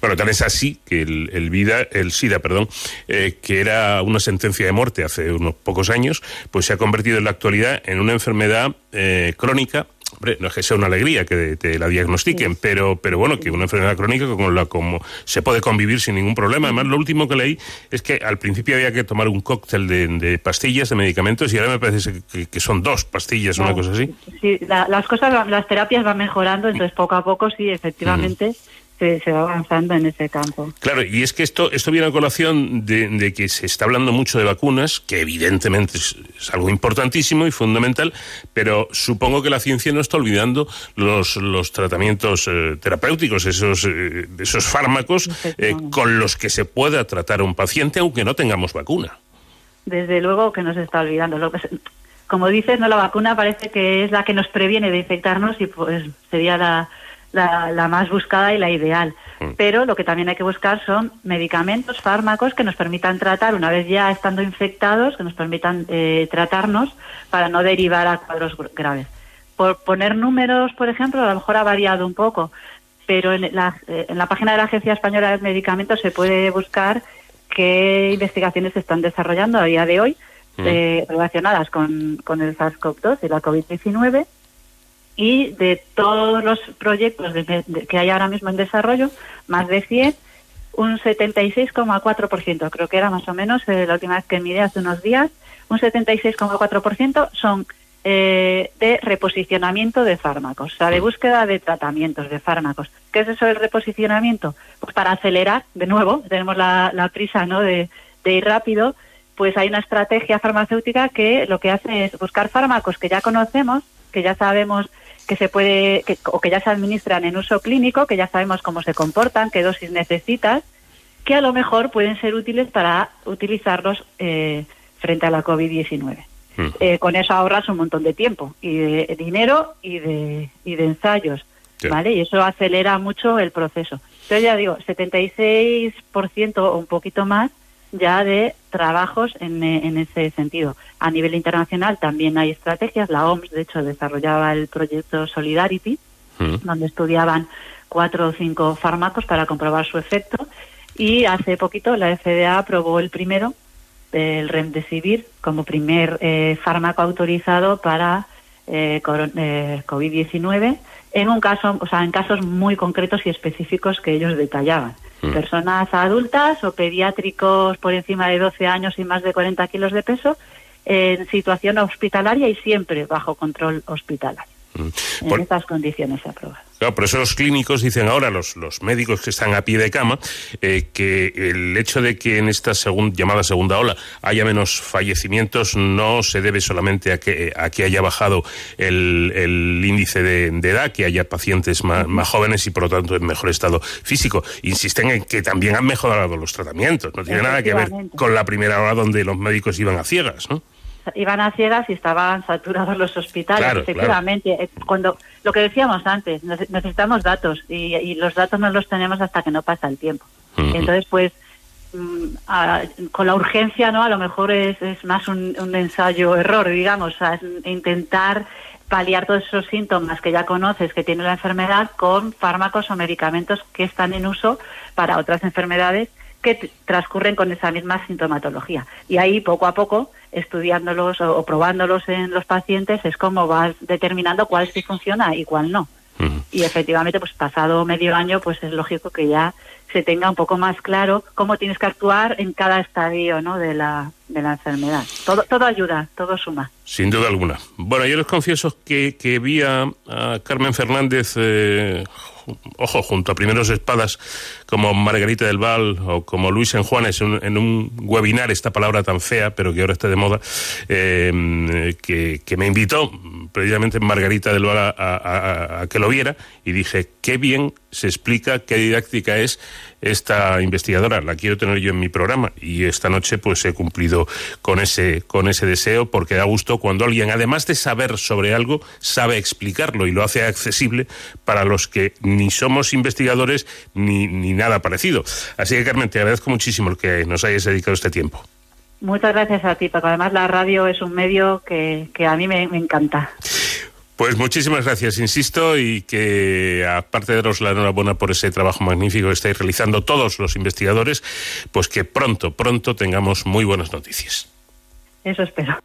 Bueno, tal es así que el, el, vida, el SIDA, perdón, eh, que era una sentencia de muerte hace unos pocos años, pues se ha convertido en la actualidad en una enfermedad eh, crónica Hombre, no es que sea una alegría que te la diagnostiquen, sí. pero, pero bueno, que una enfermedad crónica con la como se puede convivir sin ningún problema. Además, lo último que leí es que al principio había que tomar un cóctel de, de pastillas, de medicamentos, y ahora me parece que, que son dos pastillas, no, una cosa así. Sí, la, las cosas, las terapias van mejorando, entonces poco a poco sí, efectivamente. Mm se, se, va avanzando en ese campo. Claro, y es que esto, esto viene a colación de, de que se está hablando mucho de vacunas, que evidentemente es, es, algo importantísimo y fundamental, pero supongo que la ciencia no está olvidando los, los tratamientos eh, terapéuticos, esos, eh, esos fármacos eh, con los que se pueda tratar a un paciente aunque no tengamos vacuna. Desde luego que no se está olvidando. Lo que se, como dices, no la vacuna parece que es la que nos previene de infectarnos y pues sería la la, la, más buscada y la ideal. Mm. Pero lo que también hay que buscar son medicamentos, fármacos que nos permitan tratar, una vez ya estando infectados, que nos permitan eh, tratarnos para no derivar a cuadros graves. Por poner números, por ejemplo, a lo mejor ha variado un poco, pero en la, eh, en la página de la Agencia Española de Medicamentos se puede buscar qué investigaciones se están desarrollando a día de hoy mm. eh, relacionadas con, con el SARS-CoV-2 y la COVID-19 y de todos los proyectos de, de, que hay ahora mismo en desarrollo, más de 100, un 76,4%, creo que era más o menos eh, la última vez que miré hace unos días, un 76,4% son eh, de reposicionamiento de fármacos, o sea, de búsqueda de tratamientos, de fármacos. ¿Qué es eso del reposicionamiento? Pues para acelerar, de nuevo, *laughs* tenemos la, la prisa ¿no? de, de ir rápido, pues hay una estrategia farmacéutica que lo que hace es buscar fármacos que ya conocemos, que ya sabemos que se puede que, o que ya se administran en uso clínico, que ya sabemos cómo se comportan, qué dosis necesitas, que a lo mejor pueden ser útiles para utilizarlos eh, frente a la COVID-19. Mm. Eh, con eso ahorras un montón de tiempo y de dinero y de, y de ensayos, sí. ¿vale? Y eso acelera mucho el proceso. Entonces ya digo, 76% o un poquito más ya de trabajos en, en, ese sentido. A nivel internacional también hay estrategias. La OMS, de hecho, desarrollaba el proyecto Solidarity, mm. donde estudiaban cuatro o cinco fármacos para comprobar su efecto. Y hace poquito la FDA aprobó el primero, el Remdesivir, como primer eh, fármaco autorizado para eh, eh, COVID-19 en un caso, o sea, en casos muy concretos y específicos que ellos detallaban. Mm. Personas adultas o pediátricos por encima de 12 años y más de 40 kilos de peso en situación hospitalaria y siempre bajo control hospitalario. Mm. Por... En estas condiciones se aprueba. Claro, por eso los clínicos dicen ahora, los, los médicos que están a pie de cama, eh, que el hecho de que en esta segun, llamada segunda ola haya menos fallecimientos no se debe solamente a que, a que haya bajado el, el índice de, de, edad, que haya pacientes más, más, jóvenes y por lo tanto en mejor estado físico. Insisten en que también han mejorado los tratamientos. No tiene nada que ver con la primera hora donde los médicos iban a ciegas, ¿no? Iban a ciegas y estaban saturados los hospitales, claro, efectivamente. Claro. Cuando lo que decíamos antes, necesitamos datos y, y, los datos no los tenemos hasta que no pasa el tiempo. Uh -huh. Entonces, pues mm, con la urgencia, ¿no? A lo mejor es, más un, ensayo-error, digamos, o intentar paliar todos esos síntomas que ya conoces que tiene la enfermedad con fármacos o medicamentos que están en uso para otras enfermedades que transcurren con esa misma sintomatología. Y ahí, poco a poco, estudiándolos o, probándolos en los pacientes, es como vas determinando cuál sí funciona y cuál no. Y efectivamente, pues pasado medio año, pues es lógico que ya se tenga un poco más claro cómo tienes que actuar en cada estadio ¿no? de, la, de la enfermedad. Todo, todo ayuda, todo suma. Sin duda alguna. Bueno, yo les confieso que, que vi a, Carmen Fernández, eh, ojo, junto a primeros espadas como Margarita del Val o como Luis en Juanes en, un webinar, esta palabra tan fea, pero que ahora está de moda, eh, que, que me invitó precisamente Margarita del Val a, que lo viera y dije, qué bien se explica, qué didáctica es esta investigadora. La quiero tener yo en mi programa y esta noche pues he cumplido con ese, con ese deseo porque da gusto cuando alguien, además de saber sobre algo, sabe explicarlo y lo hace accesible para los que ni somos investigadores ni, ni nada parecido. Así que Carmen, te agradezco muchísimo que nos hayas dedicado este tiempo. Muchas gracias a ti, Paco. Además, la radio es un medio que, a mí me, encanta. Pues muchísimas gracias, insisto, y que aparte de daros la enhorabuena por ese trabajo magnífico que estáis realizando todos los investigadores, pues que pronto, pronto tengamos muy buenas noticias. Eso espero.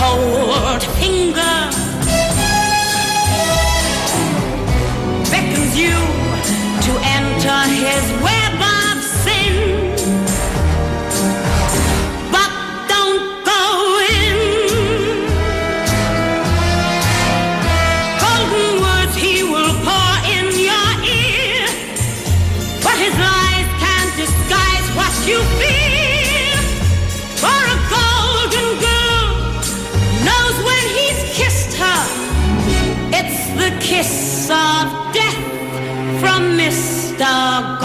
Cold kitab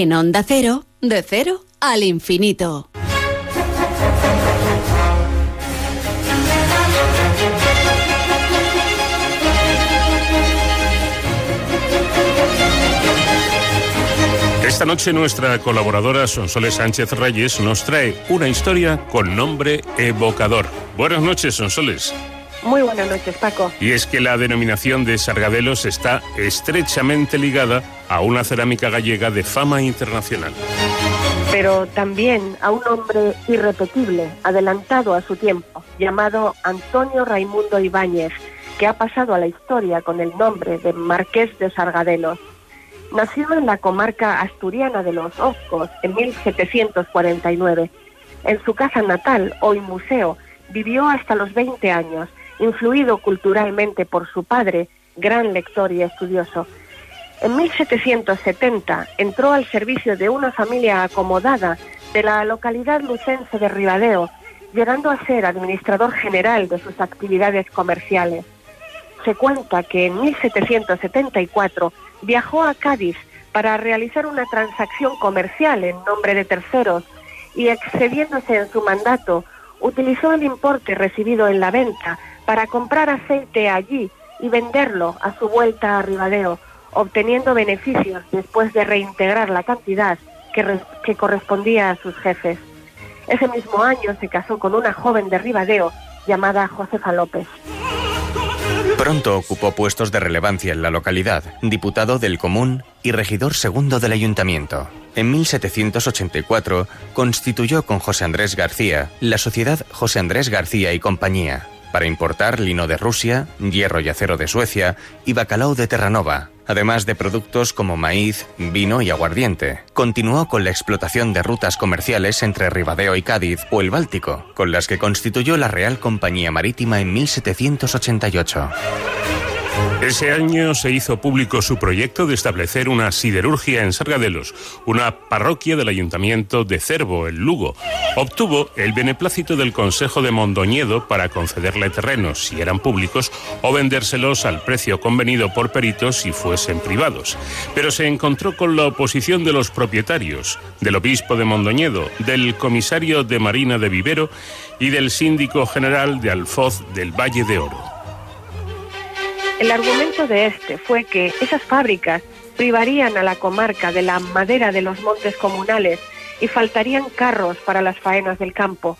En Onda Cero, de cero al infinito. Esta noche nuestra colaboradora Sonsoles Sánchez Reyes nos trae una historia con nombre evocador. Buenas noches, Sonsoles. Muy buenas noches, Paco. Y es que la denominación de Sargadelos está estrechamente ligada a una cerámica gallega de fama internacional. Pero también a un hombre irrepetible, adelantado a su tiempo, llamado Antonio Raimundo Ibáñez, que ha pasado a la historia con el nombre de Marqués de Sargadelos. Nació en la comarca asturiana de los Oscos en 1749. En su casa natal, hoy museo, vivió hasta los 20 años, influido culturalmente por su padre, gran lector y estudioso. En 1770 entró al servicio de una familia acomodada de la localidad lucense de Ribadeo, llegando a ser administrador general de sus actividades comerciales. Se cuenta que en 1774 viajó a Cádiz para realizar una transacción comercial en nombre de terceros y excediéndose en su mandato, utilizó el importe recibido en la venta para comprar aceite allí y venderlo a su vuelta a Ribadeo, obteniendo beneficios después de reintegrar la cantidad que, correspondía a sus jefes. Ese mismo año se casó con una joven de Ribadeo llamada Josefa López. Pronto ocupó puestos de relevancia en la localidad, diputado del Común y regidor segundo del ayuntamiento. En 1784 constituyó con José Andrés García la sociedad José Andrés García y Compañía, para importar lino de Rusia, hierro y acero de Suecia y bacalao de Terranova, además de productos como maíz, vino y aguardiente. Continuó con la explotación de rutas comerciales entre Ribadeo y Cádiz o el Báltico, con las que constituyó la Real Compañía Marítima en 1788. Ese año se hizo público su proyecto de establecer una siderurgia en Sargadelos, una parroquia del ayuntamiento de Cervo, el Lugo. Obtuvo el beneplácito del Consejo de Mondoñedo para concederle terrenos si eran públicos o vendérselos al precio convenido por peritos si fuesen privados. Pero se encontró con la oposición de los propietarios, del obispo de Mondoñedo, del comisario de Marina de Vivero y del síndico general de Alfoz del Valle de Oro. El argumento de este fue que esas fábricas privarían a la comarca de la madera de los montes comunales y faltarían carros para las faenas del campo.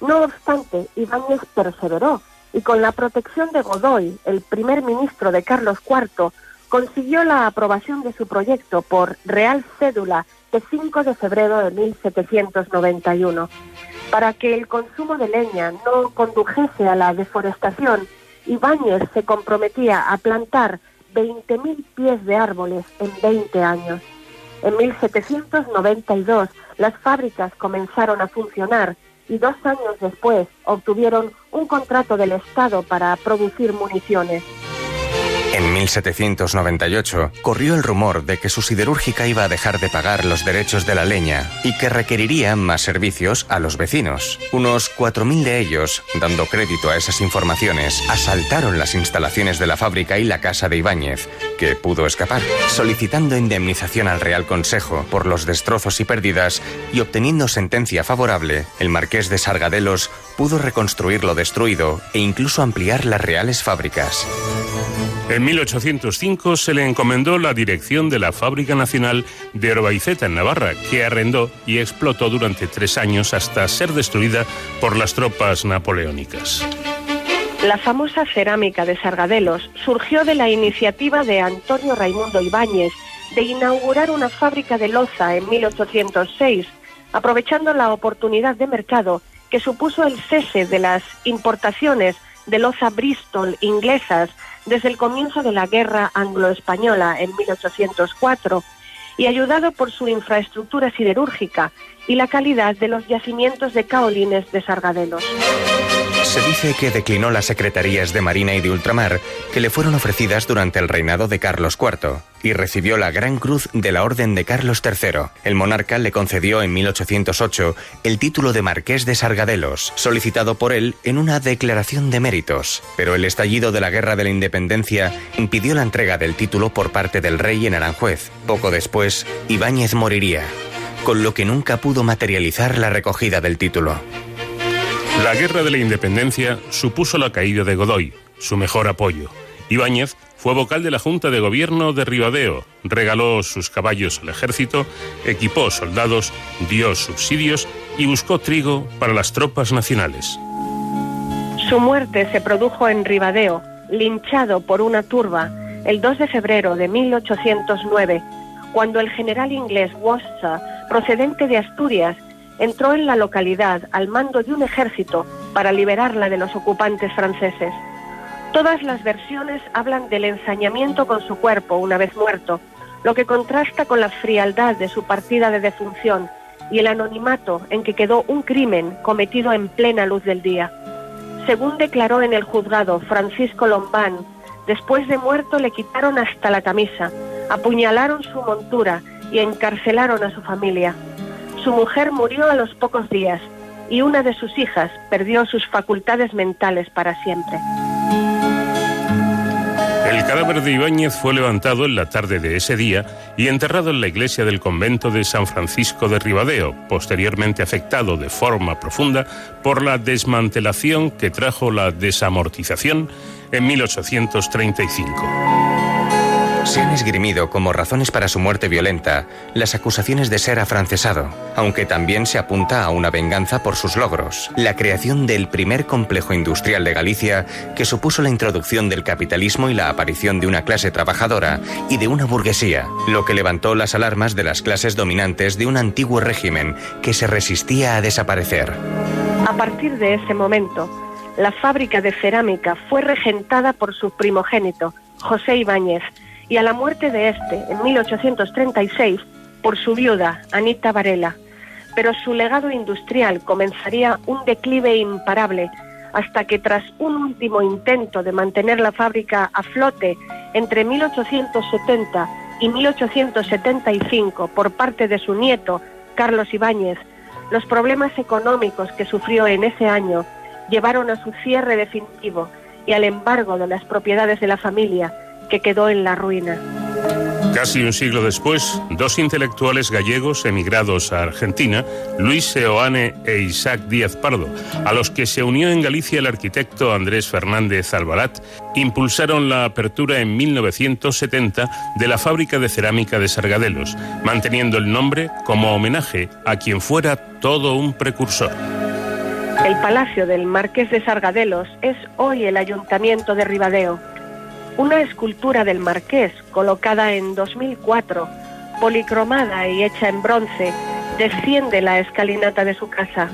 No obstante, Ibáñez perseveró y con la protección de Godoy, el primer ministro de Carlos IV, consiguió la aprobación de su proyecto por Real Cédula de 5 de febrero de 1791. Para que el consumo de leña no condujese a la deforestación Ibáñez se comprometía a plantar 20.000 pies de árboles en 20 años. En 1792 las fábricas comenzaron a funcionar y dos años después obtuvieron un contrato del Estado para producir municiones. En 1798 corrió el rumor de que su siderúrgica iba a dejar de pagar los derechos de la leña y que requeriría más servicios a los vecinos. Unos 4.000 de ellos, dando crédito a esas informaciones, asaltaron las instalaciones de la fábrica y la casa de Ibáñez, que pudo escapar, solicitando indemnización al Real Consejo por los destrozos y pérdidas y obteniendo sentencia favorable, el marqués de Sargadelos pudo reconstruir lo destruido e incluso ampliar las reales fábricas. En 1805 se le encomendó la dirección de la Fábrica Nacional de Orbaiceta en Navarra, que arrendó y explotó durante tres años hasta ser destruida por las tropas napoleónicas. La famosa cerámica de Sargadelos surgió de la iniciativa de Antonio Raimundo Ibáñez de inaugurar una fábrica de loza en 1806, aprovechando la oportunidad de mercado que supuso el cese de las importaciones de loza Bristol inglesas desde el comienzo de la Guerra Anglo-Española en 1804 y ayudado por su infraestructura siderúrgica y la calidad de los yacimientos de caolines de Sargadelos. Se dice que declinó las secretarías de Marina y de Ultramar que le fueron ofrecidas durante el reinado de Carlos IV y recibió la Gran Cruz de la Orden de Carlos III. El monarca le concedió en 1808 el título de Marqués de Sargadelos, solicitado por él en una declaración de méritos. Pero el estallido de la Guerra de la Independencia impidió la entrega del título por parte del rey en Aranjuez. Poco después, Ibáñez moriría, con lo que nunca pudo materializar la recogida del título. La Guerra de la Independencia supuso la caída de Godoy, su mejor apoyo. Ibáñez fue vocal de la Junta de Gobierno de Ribadeo, regaló sus caballos al ejército, equipó soldados, dio subsidios y buscó trigo para las tropas nacionales. Su muerte se produjo en Ribadeo, linchado por una turba, el 2 de febrero de 1809, cuando el general inglés Worcester, procedente de Asturias, entró en la localidad al mando de un ejército para liberarla de los ocupantes franceses. Todas las versiones hablan del ensañamiento con su cuerpo una vez muerto, lo que contrasta con la frialdad de su partida de defunción y el anonimato en que quedó un crimen cometido en plena luz del día. Según declaró en el juzgado Francisco Lombán, después de muerto le quitaron hasta la camisa, apuñalaron su montura y encarcelaron a su familia. Su mujer murió a los pocos días y una de sus hijas perdió sus facultades mentales para siempre. El cadáver de Ibáñez fue levantado en la tarde de ese día y enterrado en la iglesia del convento de San Francisco de Ribadeo, posteriormente afectado de forma profunda por la desmantelación que trajo la desamortización en 1835. Se han esgrimido como razones para su muerte violenta las acusaciones de ser afrancesado, aunque también se apunta a una venganza por sus logros, la creación del primer complejo industrial de Galicia que supuso la introducción del capitalismo y la aparición de una clase trabajadora y de una burguesía, lo que levantó las alarmas de las clases dominantes de un antiguo régimen que se resistía a desaparecer. A partir de ese momento, la fábrica de cerámica fue regentada por su primogénito, José Ibáñez, y a la muerte de este, en 1836, por su viuda, Anita Varela. Pero su legado industrial comenzaría un declive imparable hasta que tras un último intento de mantener la fábrica a flote entre 1870 y 1875 por parte de su nieto, Carlos Ibáñez, los problemas económicos que sufrió en ese año llevaron a su cierre definitivo y al embargo de las propiedades de la familia, que quedó en la ruina. Casi un siglo después, dos intelectuales gallegos emigrados a Argentina, Luis Seoane e Isaac Díaz Pardo, a los que se unió en Galicia el arquitecto Andrés Fernández Albalat, impulsaron la apertura en 1970 de la fábrica de cerámica de Sargadelos, manteniendo el nombre como homenaje a quien fuera todo un precursor. El Palacio del Marqués de Sargadelos es hoy el Ayuntamiento de Ribadeo una escultura del marqués colocada en 2004, policromada y hecha en bronce, desciende la escalinata de su casa.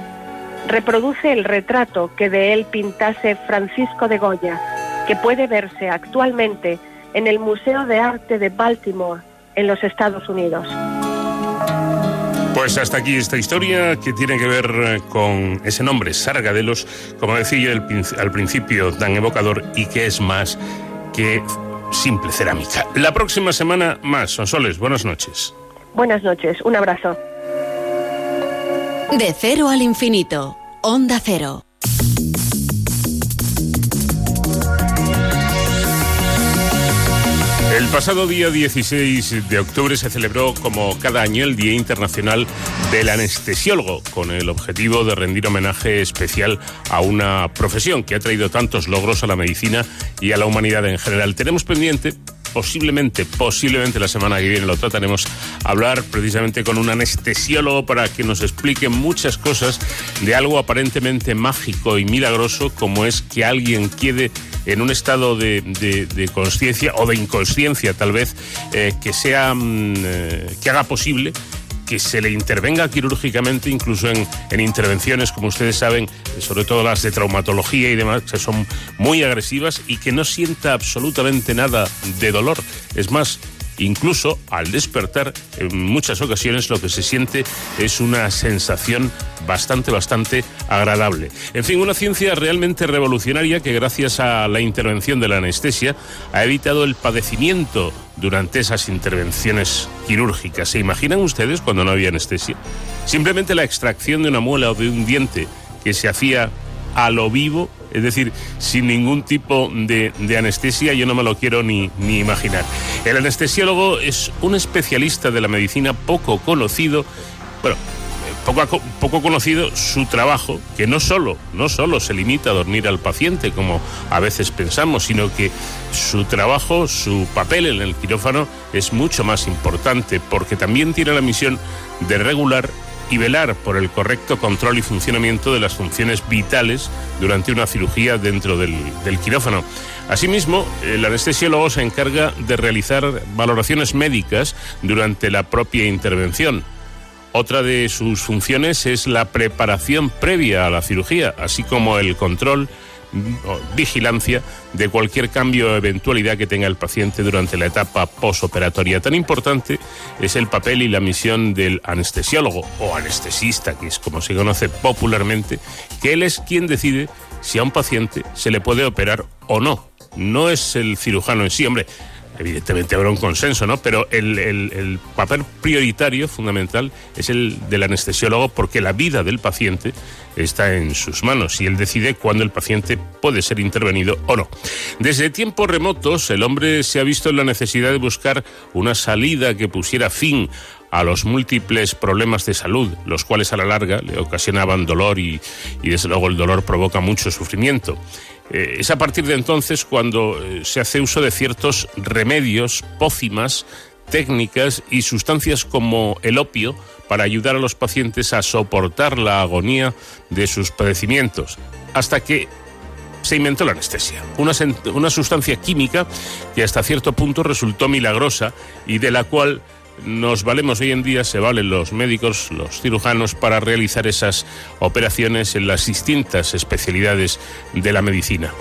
Reproduce el retrato que de él pintase Francisco de Goya, que puede verse actualmente en el Museo de Arte de Baltimore, en los Estados Unidos. Pues hasta aquí esta historia que tiene que ver con ese nombre, Sargadelos, como decía al principio, tan evocador y que es más que simple cerámica. La próxima semana más. Sonsoles, buenas noches. Buenas noches, un abrazo. De cero al infinito, Onda Cero. El pasado día 16 de octubre se celebró, como cada año, el Día Internacional del Anestesiólogo, con el objetivo de rendir homenaje especial a una profesión que ha traído tantos logros a la medicina y a la humanidad en general. Tenemos pendiente posiblemente, posiblemente la semana que viene lo trataremos, hablar precisamente con un anestesiólogo para que nos explique muchas cosas de algo aparentemente mágico y milagroso como es que alguien quede en un estado de, conciencia o de inconsciencia tal vez eh, que sea mm, eh, que haga posible que se le intervenga quirúrgicamente, incluso en, en, intervenciones, como ustedes saben, sobre todo las de traumatología y demás, que son muy agresivas y que no sienta absolutamente nada de dolor. Es más, Incluso al despertar, en muchas ocasiones lo que se siente es una sensación bastante, bastante agradable. En fin, una ciencia realmente revolucionaria que gracias a la intervención de la anestesia ha evitado el padecimiento durante esas intervenciones quirúrgicas. ¿Se imaginan ustedes cuando no había anestesia? Simplemente la extracción de una muela o de un diente que se hacía a lo vivo es decir, sin ningún tipo de, anestesia, yo no me lo quiero ni, imaginar. El anestesiólogo es un especialista de la medicina poco conocido, bueno, poco, poco, conocido su trabajo, que no solo, no solo se limita a dormir al paciente, como a veces pensamos, sino que su trabajo, su papel en el quirófano es mucho más importante, porque también tiene la misión de regular y velar por el correcto control y funcionamiento de las funciones vitales durante una cirugía dentro del, quirófano. Asimismo, el anestesiólogo se encarga de realizar valoraciones médicas durante la propia intervención. Otra de sus funciones es la preparación previa a la cirugía, así como el control vigilancia de cualquier cambio o eventualidad que tenga el paciente durante la etapa posoperatoria. Tan importante es el papel y la misión del anestesiólogo o anestesista, que es como se conoce popularmente, que él es quien decide si a un paciente se le puede operar o no. No es el cirujano en sí, hombre evidentemente habrá un consenso, ¿no? Pero el, papel prioritario, fundamental, es el del anestesiólogo porque la vida del paciente está en sus manos y él decide cuándo el paciente puede ser intervenido o no. Desde tiempos remotos, el hombre se ha visto en la necesidad de buscar una salida que pusiera fin a los múltiples problemas de salud, los cuales a la larga le ocasionaban dolor y, y desde luego el dolor provoca mucho sufrimiento. Eh, es a partir de entonces cuando eh, se hace uso de ciertos remedios, pócimas, técnicas y sustancias como el opio para ayudar a los pacientes a soportar la agonía de sus padecimientos, hasta que se inventó la anestesia, una, una sustancia química que hasta cierto punto resultó milagrosa y de la cual nos valemos hoy en día, se valen los médicos, los cirujanos, para realizar esas operaciones en las distintas especialidades de la medicina.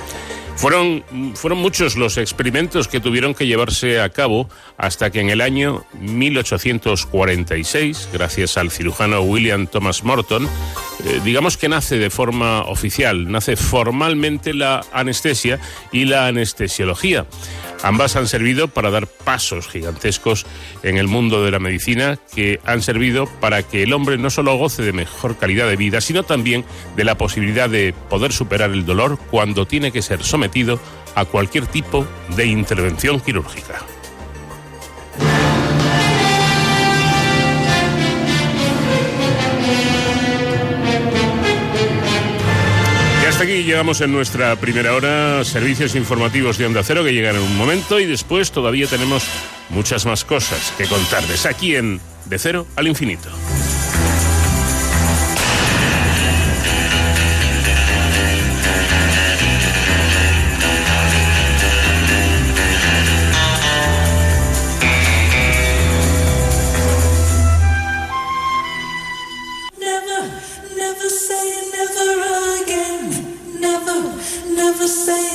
Fueron, fueron muchos los experimentos que tuvieron que llevarse a cabo hasta que en el año 1846, gracias al cirujano William Thomas Morton, eh, digamos que nace de forma oficial, nace formalmente la anestesia y la anestesiología. Ambas han servido para dar pasos gigantescos en el mundo de la medicina que han servido para que el hombre no solo goce de mejor calidad de vida, sino también de la posibilidad de poder superar el dolor cuando tiene que ser sometido a cualquier tipo de intervención quirúrgica. Aquí llegamos en nuestra primera hora, servicios informativos de Onda Cero que llegan en un momento y después todavía tenemos muchas más cosas que contarles aquí en De Cero al Infinito. the same.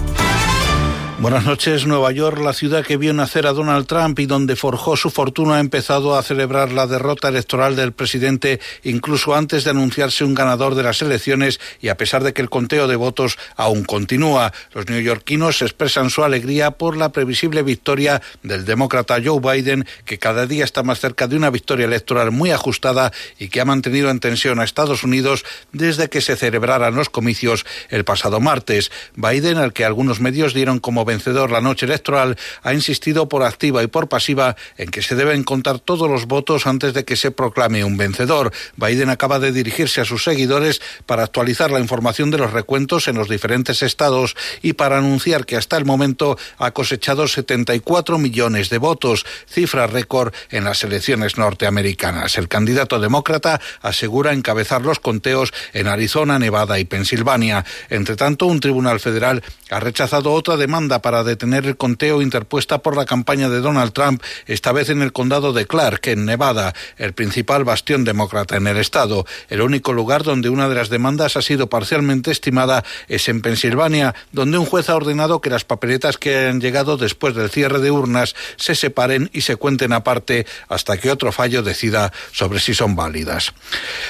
Buenas noches. Nueva York, la ciudad que vio nacer a Donald Trump y donde forjó su fortuna, ha empezado a celebrar la derrota electoral del presidente incluso antes de anunciarse un ganador de las elecciones y a pesar de que el conteo de votos aún continúa. Los neoyorquinos expresan su alegría por la previsible victoria del demócrata Joe Biden, que cada día está más cerca de una victoria electoral muy ajustada y que ha mantenido en tensión a Estados Unidos desde que se celebraran los comicios el pasado martes. Biden, al que algunos medios dieron como vencedor la noche electoral, ha insistido por activa y por pasiva en que se deben contar todos los votos antes de que se proclame un vencedor. Biden acaba de dirigirse a sus seguidores para actualizar la información de los recuentos en los diferentes estados y para anunciar que hasta el momento ha cosechado 74 millones de votos, cifra récord en las elecciones norteamericanas. El candidato demócrata asegura encabezar los conteos en Arizona, Nevada y Pensilvania. Entre tanto, un tribunal federal ha rechazado otra demanda para detener el conteo interpuesta por la campaña de Donald Trump, esta vez en el condado de Clark, en Nevada, el principal bastión demócrata en el estado. El único lugar donde una de las demandas ha sido parcialmente estimada es en Pensilvania, donde un juez ha ordenado que las papeletas que han llegado después del cierre de urnas se separen y se cuenten aparte hasta que otro fallo decida sobre si son válidas.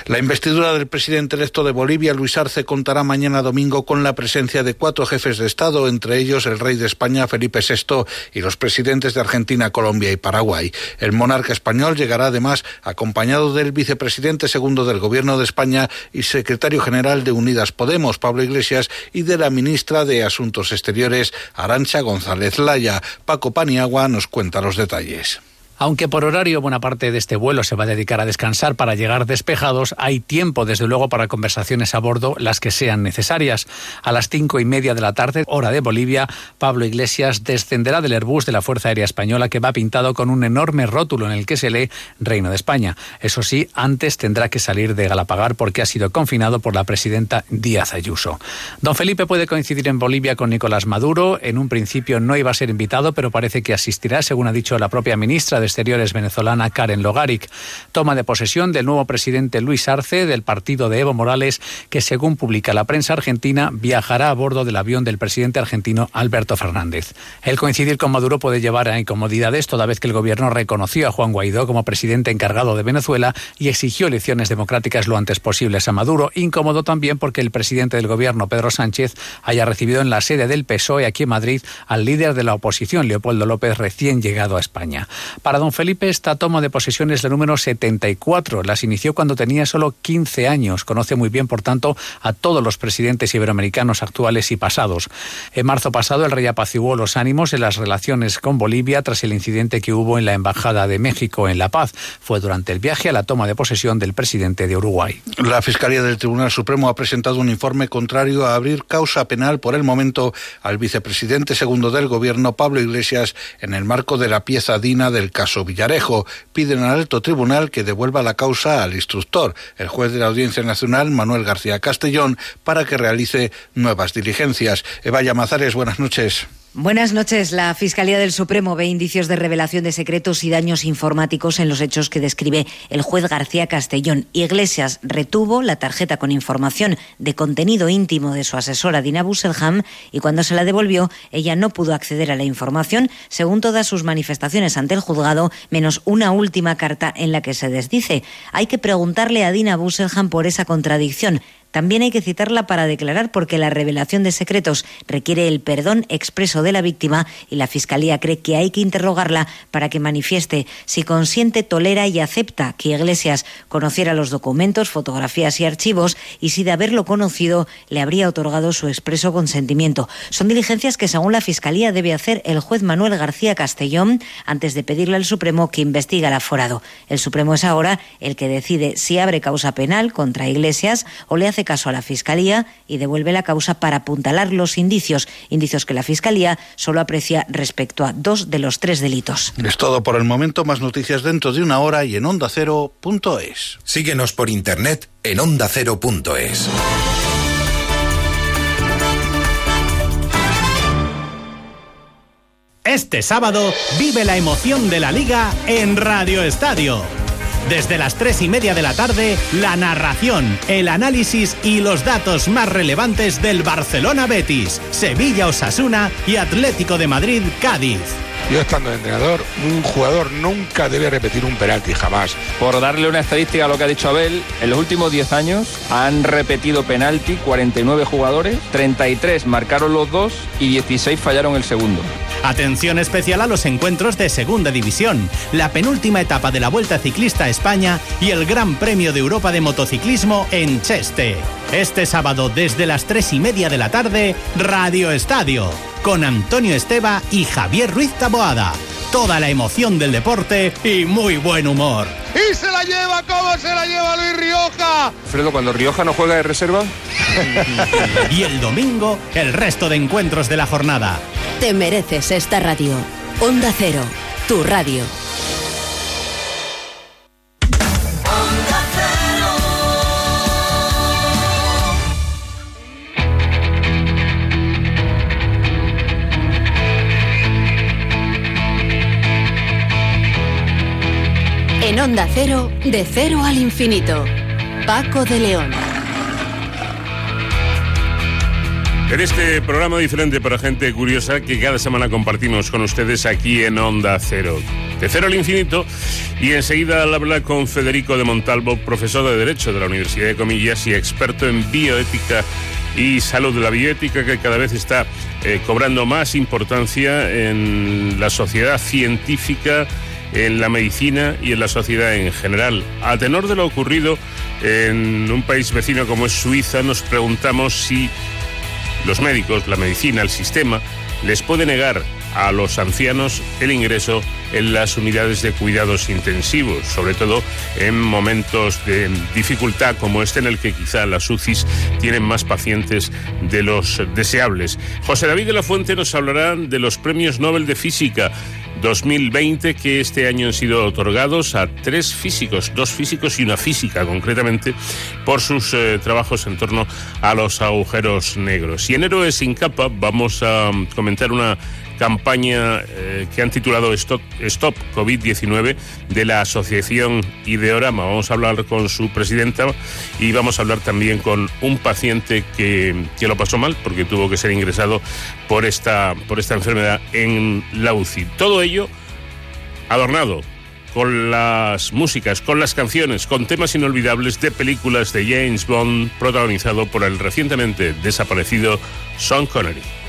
La investidura del presidente electo de Bolivia, Luis Arce, contará mañana domingo con la presencia de cuatro jefes de Estado, entre ellos el rey de España Felipe VI y los presidentes de Argentina, Colombia y Paraguay. El monarca español llegará además acompañado del vicepresidente segundo del Gobierno de España y secretario general de Unidas Podemos, Pablo Iglesias, y de la ministra de Asuntos Exteriores, Arancha González Laya. Paco Paniagua nos cuenta los detalles. Aunque por horario buena parte de este vuelo se va a dedicar a descansar para llegar despejados, hay tiempo desde luego para conversaciones a bordo, las que sean necesarias. A las cinco y media de la tarde, hora de Bolivia, Pablo Iglesias descenderá del Airbus de la Fuerza Aérea Española que va pintado con un enorme rótulo en el que se lee Reino de España. Eso sí, antes tendrá que salir de Galapagar porque ha sido confinado por la presidenta Díaz Ayuso. Don Felipe puede coincidir en Bolivia con Nicolás Maduro. En un principio no iba a ser invitado, pero parece que asistirá, según ha dicho la propia ministra de Exteriores venezolana Karen Logaric. Toma de posesión del nuevo presidente Luis Arce del partido de Evo Morales, que según publica la prensa argentina, viajará a bordo del avión del presidente argentino Alberto Fernández. El coincidir con Maduro puede llevar a incomodidades toda vez que el gobierno reconoció a Juan Guaidó como presidente encargado de Venezuela y exigió elecciones democráticas lo antes posibles a Maduro. Incómodo también porque el presidente del gobierno, Pedro Sánchez, haya recibido en la sede del PSOE aquí en Madrid al líder de la oposición, Leopoldo López, recién llegado a España. Para don Felipe, esta toma de posesión es la número 74. Las inició cuando tenía solo 15 años. Conoce muy bien, por tanto, a todos los presidentes iberoamericanos actuales y pasados. En marzo pasado, el rey apaciguó los ánimos en las relaciones con Bolivia tras el incidente que hubo en la Embajada de México en La Paz. Fue durante el viaje a la toma de posesión del presidente de Uruguay. La Fiscalía del Tribunal Supremo ha presentado un informe contrario a abrir causa penal por el momento al vicepresidente segundo del Gobierno, Pablo Iglesias, en el marco de la pieza DINA del caso Villarejo. Piden al alto tribunal que devuelva la causa al instructor, el juez de la Audiencia Nacional, Manuel García Castellón, para que realice nuevas diligencias. Eva Llamazares, buenas noches. Buenas noches. La Fiscalía del Supremo ve indicios de revelación de secretos y daños informáticos en los hechos que describe el juez García Castellón. Iglesias retuvo la tarjeta con información de contenido íntimo de su asesora Dina Busselham y cuando se la devolvió, ella no pudo acceder a la información según todas sus manifestaciones ante el juzgado, menos una última carta en la que se desdice. Hay que preguntarle a Dina Busselham por esa contradicción. También hay que citarla para declarar porque la revelación de secretos requiere el perdón expreso de la víctima y la Fiscalía cree que hay que interrogarla para que manifieste si consiente, tolera y acepta que Iglesias conociera los documentos, fotografías y archivos y si de haberlo conocido le habría otorgado su expreso consentimiento. Son diligencias que según la Fiscalía debe hacer el juez Manuel García Castellón antes de pedirle al Supremo que investigue al aforado. El Supremo es ahora el que decide si abre causa penal contra Iglesias o le hace caso a la Fiscalía y devuelve la causa para apuntalar los indicios, indicios que la Fiscalía solo aprecia respecto a dos de los tres delitos. Es todo por el momento, más noticias dentro de una hora y en ondacero.es. Síguenos por internet en ondacero.es. Este sábado vive la emoción de la liga en Radio Estadio. Desde las tres y media de la tarde, la narración, el análisis y los datos más relevantes del Barcelona Betis, Sevilla Osasuna y Atlético de Madrid Cádiz. Yo estando de entrenador, un jugador nunca debe repetir un penalti, jamás. Por darle una estadística a lo que ha dicho Abel, en los últimos 10 años han repetido penalti 49 jugadores, 33 marcaron los dos y 16 fallaron el segundo. Atención especial a los encuentros de Segunda División, la penúltima etapa de la Vuelta Ciclista a España y el Gran Premio de Europa de Motociclismo en Cheste. Este sábado desde las tres y media de la tarde, Radio Estadio, con Antonio Esteba y Javier Ruiz Taboada. Toda la emoción del deporte y muy buen humor. Y se la lleva, ¿cómo se la lleva Luis Rioja? Alfredo, cuando Rioja no juega de reserva. *laughs* y el domingo, el resto de encuentros de la jornada. Te mereces esta radio. Onda Cero, tu radio. Onda Cero, de cero al infinito. Paco de León. En este programa diferente para gente curiosa que cada semana compartimos con ustedes aquí en Onda Cero. De cero al infinito y enseguida al hablar con Federico de Montalvo, profesor de Derecho de la Universidad de Comillas y experto en bioética y salud, la bioética que cada vez está eh, cobrando más importancia en la sociedad científica, en la medicina y en la sociedad en general. A tenor de lo ocurrido en un país vecino como es Suiza, nos preguntamos si los médicos, la medicina, el sistema, les puede negar a los ancianos el ingreso en las unidades de cuidados intensivos, sobre todo en momentos de dificultad como este en el que quizá las UCIs tienen más pacientes de los deseables. José David de la Fuente nos hablará de los premios Nobel de Física 2020 que este año han sido otorgados a tres físicos, dos físicos y una física concretamente, por sus eh, trabajos en torno a los agujeros negros. Y en Héroes sin capa vamos a comentar una campaña eh, que han titulado Stop, Stop COVID-19 de la Asociación Ideorama. Vamos a hablar con su presidenta y vamos a hablar también con un paciente que, que lo pasó mal porque tuvo que ser ingresado por esta, por esta enfermedad en la UCI. Todo ello adornado con las músicas, con las canciones, con temas inolvidables de películas de James Bond protagonizado por el recientemente desaparecido Sean Connery.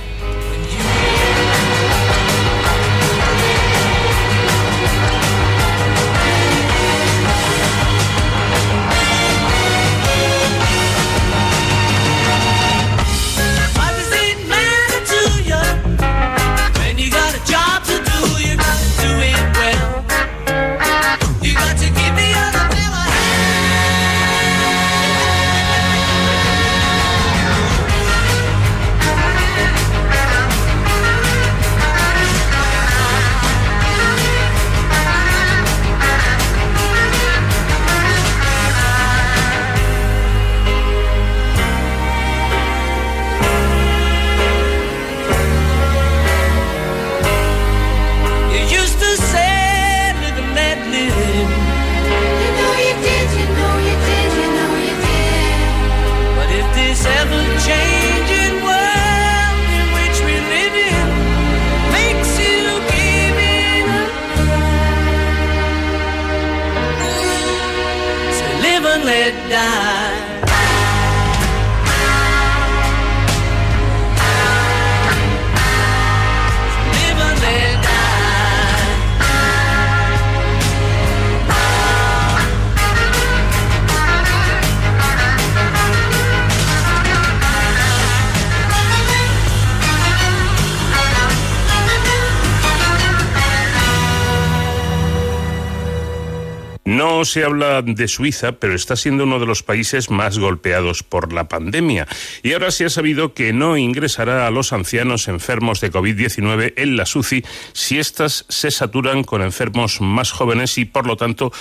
Se habla de Suiza, pero está siendo uno de los países más golpeados por la pandemia. Y ahora se ha sabido que no ingresará a los ancianos enfermos de COVID-19 en la SUCI si éstas se saturan con enfermos más jóvenes y, por lo tanto,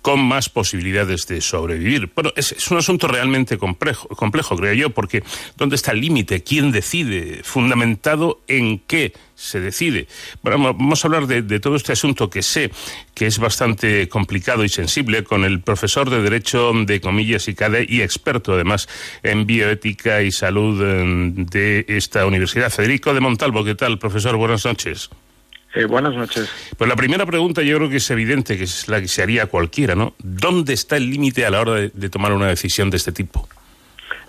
con más posibilidades de sobrevivir. Bueno, es, es un asunto realmente complejo, complejo, creo yo, porque ¿dónde está el límite? ¿Quién decide? ¿Fundamentado en qué? Se decide. Bueno, vamos a hablar de, de, todo este asunto que sé que es bastante complicado y sensible con el profesor de Derecho de Comillas y CADE y experto además en bioética y salud de esta universidad. Federico de Montalvo, ¿qué tal, profesor? Buenas noches. Eh, buenas noches. Pues la primera pregunta yo creo que es evidente, que es la que se haría cualquiera, ¿no? ¿Dónde está el límite a la hora de, de tomar una decisión de este tipo?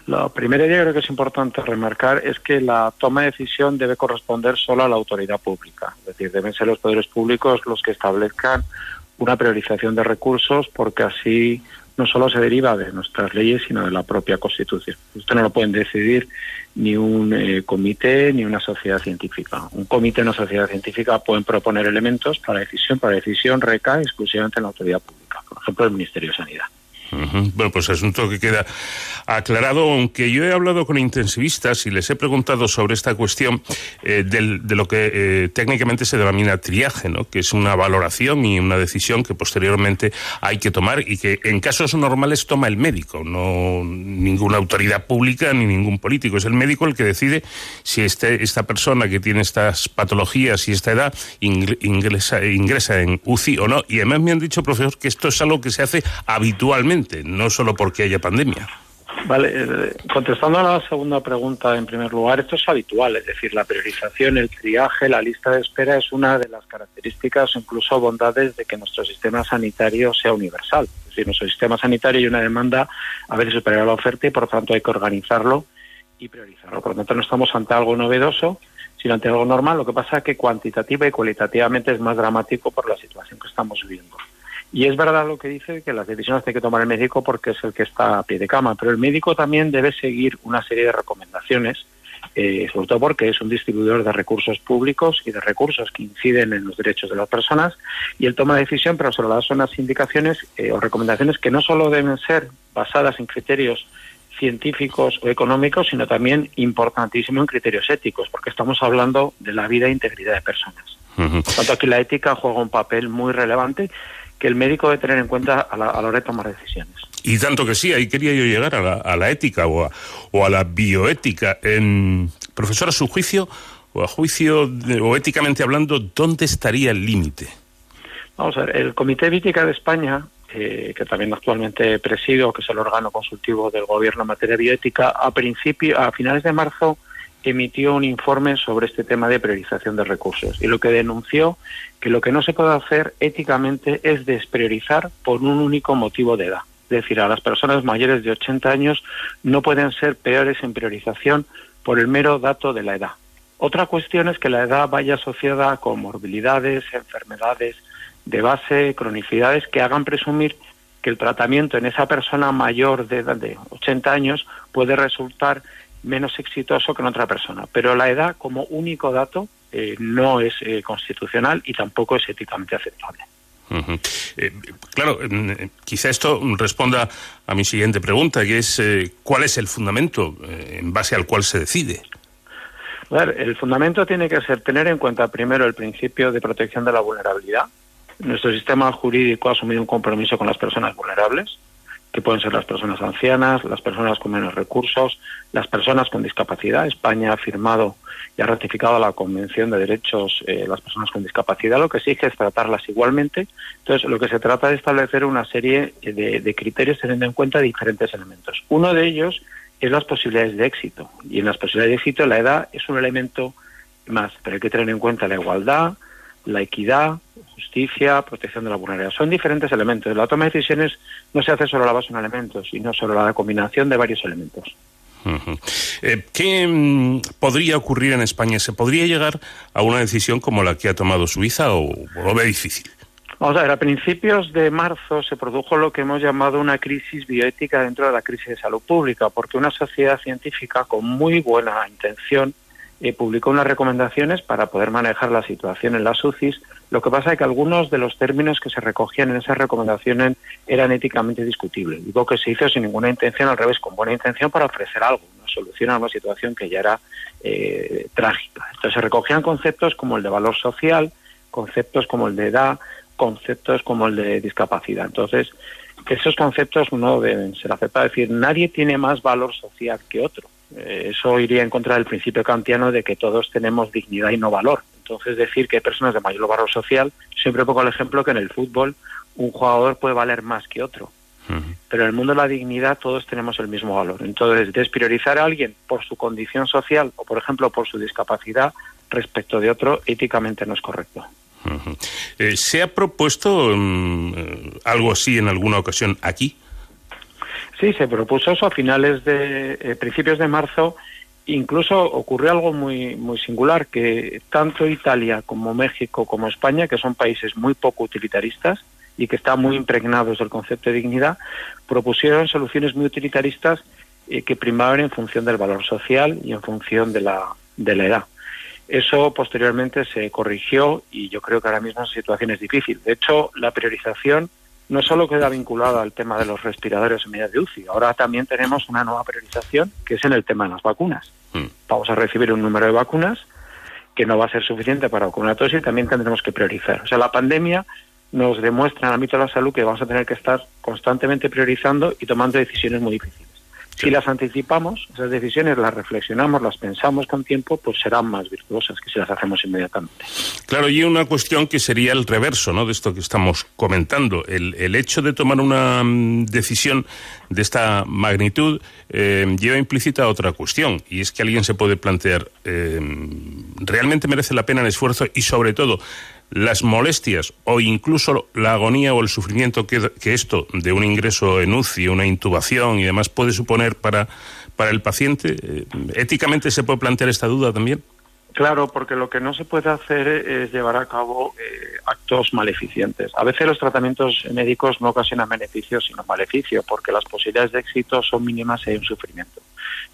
La primera idea creo que es importante remarcar es que la toma de decisión debe corresponder solo a la autoridad pública. Es decir, deben ser los poderes públicos los que establezcan una priorización de recursos porque así no solo se deriva de nuestras leyes, sino de la propia Constitución. Esto no lo pueden decidir ni un eh, comité ni una sociedad científica. Un comité y una sociedad científica pueden proponer elementos para decisión, para decisión recae exclusivamente en la autoridad pública, por ejemplo, el Ministerio de Sanidad. Uh. Bueno, pues asunto que queda aclarado, aunque yo he hablado con intensivistas y les he preguntado sobre esta cuestión eh, del, de lo que eh, técnicamente se denomina triaje, ¿no? que es una valoración y una decisión que posteriormente hay que tomar y que en casos normales toma el médico, no ninguna autoridad pública ni ningún político. Es el médico el que decide si este, esta persona que tiene estas patologías y esta edad ingresa, ingresa en UCI o no. Y además me han dicho, profesor, que esto es algo que se hace habitualmente, no solo porque haya pandemia. Vale, eh, contestando a la segunda pregunta, en primer lugar, esto es habitual, es decir, la priorización, el triaje, la lista de espera es una de las características o incluso bondades de que nuestro sistema sanitario sea universal. Es decir, nuestro sistema sanitario hay una demanda a veces superior a la oferta y por lo tanto hay que organizarlo y priorizarlo. Por lo tanto, no estamos ante algo novedoso, sino ante algo normal. Lo que pasa es que cuantitativa y cualitativamente es más dramático por la situación que estamos viviendo. Y es verdad lo que dice que las decisiones tiene que tomar el médico porque es el que está a pie de cama, pero el médico también debe seguir una serie de recomendaciones, eh, sobre todo porque es un distribuidor de recursos públicos y de recursos que inciden en los derechos de las personas, y él toma decisión, pero sobre las son unas indicaciones eh, o recomendaciones que no solo deben ser basadas en criterios científicos o económicos, sino también importantísimo en criterios éticos, porque estamos hablando de la vida e integridad de personas. Por tanto, aquí la ética juega un papel muy relevante que el médico debe tener en cuenta a la, hora de tomar decisiones. Y tanto que sí, ahí quería yo llegar a la, ética o a, o a, la bioética. En, profesor, a su juicio, o a juicio, o éticamente hablando, ¿dónde estaría el límite? Vamos a ver, el Comité de Ética de España, eh, que también actualmente presido, que es el órgano consultivo del Gobierno en materia de bioética, a, principio, a finales de marzo emitió un informe sobre este tema de priorización de recursos y lo que denunció que lo que no se puede hacer éticamente es despriorizar por un único motivo de edad. Es decir, a las personas mayores de 80 años no pueden ser peores en priorización por el mero dato de la edad. Otra cuestión es que la edad vaya asociada con morbilidades, enfermedades de base, cronicidades que hagan presumir que el tratamiento en esa persona mayor de edad de 80 años puede resultar menos exitoso que en otra persona. Pero la edad como único dato eh, no es eh, constitucional y tampoco es éticamente aceptable. Eh, claro, quizá esto responda a mi siguiente pregunta, que es ¿cuál es el fundamento en base al cual se decide? el fundamento tiene que ser tener en cuenta primero el principio de protección de la vulnerabilidad. Nuestro sistema jurídico ha asumido un compromiso con las personas vulnerables que pueden ser las personas ancianas, las personas con menos recursos, las personas con discapacidad. España ha firmado y ha ratificado la Convención de Derechos de eh, las Personas con Discapacidad, lo que exige es tratarlas igualmente. Entonces, lo que se trata es establecer una serie de, de criterios teniendo en cuenta diferentes elementos. Uno de ellos es las posibilidades de éxito. Y en las posibilidades de éxito la edad es un elemento más, pero hay que tener en cuenta la igualdad, la equidad, justicia, protección de la vulnerabilidad. Son diferentes elementos. La toma de decisiones no se hace solo a la base de un elemento, sino sobre la combinación de varios elementos. Eh, ¿Qué mm, podría ocurrir en España? ¿Se podría llegar a una decisión como la que ha tomado Suiza o, lo ve difícil? Vamos a ver, a principios de marzo se produjo lo que hemos llamado una crisis bioética dentro de la crisis de salud pública, porque una sociedad científica con muy buena intención eh, publicó unas recomendaciones para poder manejar la situación en las UCIs. Lo que pasa es que algunos de los términos que se recogían en esas recomendaciones eran éticamente discutibles. Digo que se hizo sin ninguna intención, al revés, con buena intención para ofrecer algo, una solución a una situación que ya era eh, trágica. Entonces se recogían conceptos como el de valor social, conceptos como el de edad, conceptos como el de discapacidad. Entonces, esos conceptos no deben ser aceptados. Es decir, nadie tiene más valor social que otro eso iría en contra del principio kantiano de que todos tenemos dignidad y no valor. Entonces, decir que hay personas de mayor valor social, siempre pongo el ejemplo que en el fútbol un jugador puede valer más que otro. Pero en el mundo de la dignidad todos tenemos el mismo valor. Entonces, despriorizar a alguien por su condición social o, por ejemplo, por su discapacidad respecto de otro, éticamente no es correcto. Eh, ¿Se ha propuesto mm, eh, algo así en alguna ocasión aquí? Sí, se propuso eso a finales de eh, principios de marzo. Incluso ocurrió algo muy muy singular que tanto Italia como México como España, que son países muy poco utilitaristas y que están muy impregnados del concepto de dignidad, propusieron soluciones muy utilitaristas eh, que primaban en función del valor social y en función de la de la edad. Eso posteriormente se corrigió y yo creo que ahora mismo la situación es difícil. De hecho, la priorización no solo queda vinculada al tema de los respiradores en medidas de UCI, ahora también tenemos una nueva priorización que es en el tema de las vacunas. Mm. Vamos a recibir un número de vacunas que no va a ser suficiente para vacunar a todos y también tendremos que priorizar. O sea, la pandemia nos demuestra en el ámbito de la salud que vamos a tener que estar constantemente priorizando y tomando decisiones muy difíciles. Si las anticipamos, esas decisiones las reflexionamos, las pensamos con tiempo, pues serán más virtuosas que si las hacemos inmediatamente. Claro, y una cuestión que sería el reverso ¿no? de esto que estamos comentando. El, el hecho de tomar una mm, decisión de esta magnitud eh, lleva implícita otra cuestión, y es que alguien se puede plantear, eh, ¿realmente merece la pena el esfuerzo y sobre todo las molestias o incluso la agonía o el sufrimiento que, esto de un ingreso en UCI, una intubación y demás puede suponer para, para el paciente? Eh, ¿Éticamente se puede plantear esta duda también? Claro, porque lo que no se puede hacer es llevar a cabo eh, actos maleficientes. A veces los tratamientos médicos no ocasionan beneficios, sino maleficio, porque las posibilidades de éxito son mínimas y hay un sufrimiento.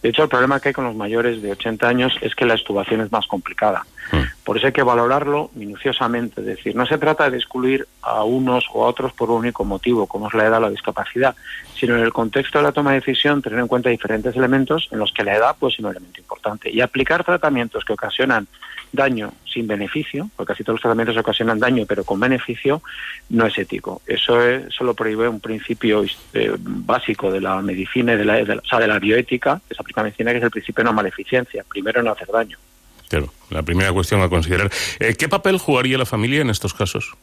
De hecho, el problema que hay con los mayores de 80 años es que la extubación es más complicada. Mm. Por eso hay que valorarlo minuciosamente. Es decir, no se trata de excluir a unos o a otros por un único motivo, como es la edad o la discapacidad, sino en el contexto de la toma de decisión tener en cuenta diferentes elementos en los que la edad puede ser un elemento importante. Y aplicar tratamientos que ocasionan daño sin beneficio, porque casi todos los tratamientos ocasionan daño pero con beneficio, no es ético. Eso, es, lo prohíbe un principio eh, básico de la medicina y de la, o sea, de la bioética, que se aplica medicina, que es el principio de no maleficencia, primero no hacer daño. Claro, la primera cuestión a considerar. Eh, ¿Qué papel jugaría la familia en estos casos?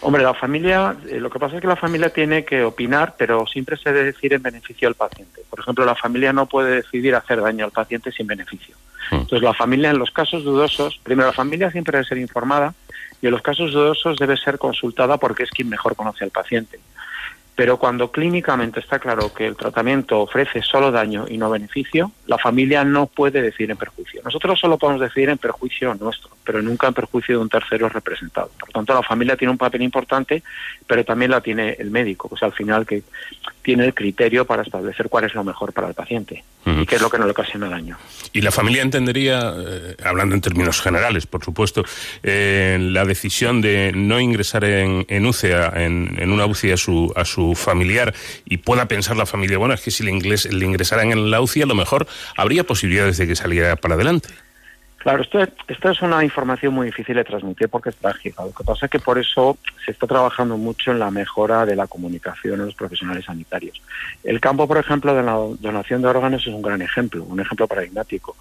Hombre, la familia, eh, lo que pasa es que la familia tiene que opinar, pero siempre se debe decir en beneficio al paciente. Por ejemplo, la familia no puede decidir hacer daño al paciente sin beneficio. Hmm. Entonces, la familia en los casos dudosos, primero la familia siempre debe ser informada y en los casos dudosos debe ser consultada porque es quien mejor conoce al paciente. Pero cuando clínicamente está claro que el tratamiento ofrece solo daño y no beneficio, la familia no puede decidir en perjuicio. Nosotros solo podemos decidir en perjuicio nuestro, pero nunca en perjuicio de un tercero representado. Por tanto, la familia tiene un papel importante, pero también la tiene el médico, pues al final que tiene el criterio para establecer cuál es lo mejor para el paciente y qué es lo que no le ocasiona daño. Y la familia entendería, eh, hablando en términos generales, por supuesto, eh, la decisión de no ingresar en, en UCEA, en, una UCI a su, a su familiar y pueda pensar la familia, bueno, es que si le, le ingresaran en la UCI a lo mejor habría posibilidades de que saliera para adelante. Claro, esto, esto es una información muy difícil de transmitir porque es trágica. Lo que pasa es que por eso se está trabajando mucho en la mejora de la comunicación en los profesionales sanitarios. El campo, por ejemplo, de la donación de órganos es un gran ejemplo, un ejemplo paradigmático.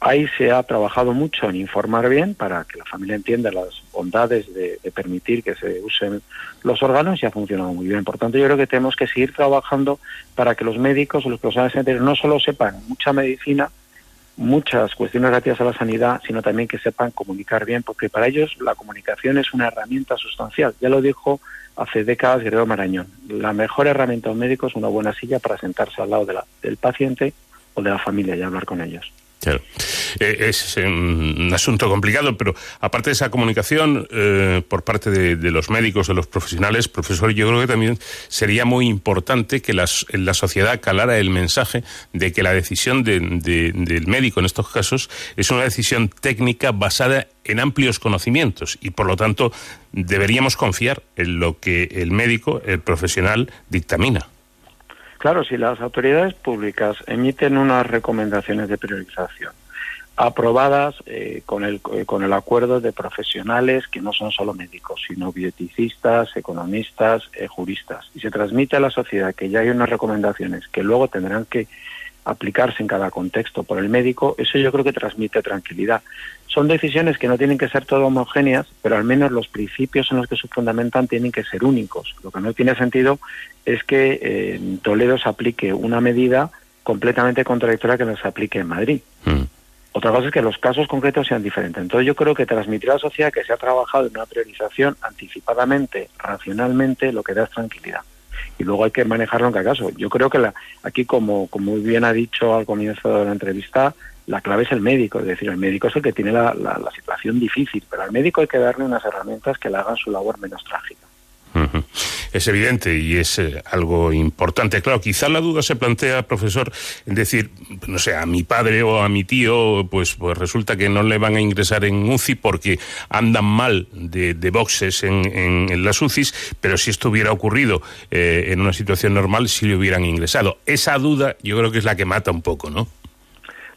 Ahí se ha trabajado mucho en informar bien para que la familia entienda las bondades de, de permitir que se usen los órganos y ha funcionado muy bien. Por tanto, yo creo que tenemos que seguir trabajando para que los médicos o los profesionales sanitarios no solo sepan mucha medicina, muchas cuestiones relativas a la sanidad, sino también que sepan comunicar bien, porque para ellos la comunicación es una herramienta sustancial. Ya lo dijo hace décadas Guerrero Marañón. La mejor herramienta de un médico es una buena silla para sentarse al lado del paciente o de la familia y hablar con ellos. Eh, es un asunto complicado, pero aparte de esa comunicación eh, por parte de, los médicos, de los profesionales, profesor, yo creo que también sería muy importante que las, la sociedad calara el mensaje de que la decisión del médico en estos casos es una decisión técnica basada en amplios conocimientos y por lo tanto deberíamos confiar en lo que el médico, el profesional, dictamina. Claro, si las autoridades públicas emiten unas recomendaciones de priorización aprobadas eh, con, el, eh, con el acuerdo de profesionales que no son solo médicos, sino bioticistas, economistas, eh, juristas, y se transmite a la sociedad que ya hay unas recomendaciones que luego tendrán que aplicarse en cada contexto por el médico, eso yo creo que transmite tranquilidad. Son decisiones que no tienen que ser todo homogéneas, pero al menos los principios en los que se fundamentan tienen que ser únicos. Lo que no tiene sentido es que eh, en Toledo se aplique una medida completamente contradictoria que no se aplique en Madrid. Mm. Otra cosa es que los casos concretos sean diferentes. Entonces yo creo que transmitir a la sociedad que se ha trabajado en una priorización anticipadamente, racionalmente, lo que da es tranquilidad y luego hay que manejarlo en cada caso. Yo creo que la, aquí, como, como bien ha dicho al comienzo de la entrevista, la clave es el médico, es decir, el médico es el que tiene la, la, la situación difícil, pero al médico hay que darle unas herramientas que le hagan su labor menos trágica. Es evidente y es eh, algo importante. Claro, quizá la duda se plantea, profesor, en decir, no sé, a mi padre o a mi tío, pues, pues resulta que no le van a ingresar en UCI porque andan mal de, boxes en, en, las UCIs, pero si esto hubiera ocurrido eh, en una situación normal, sí le hubieran ingresado. Esa duda yo creo que es la que mata un poco, ¿no?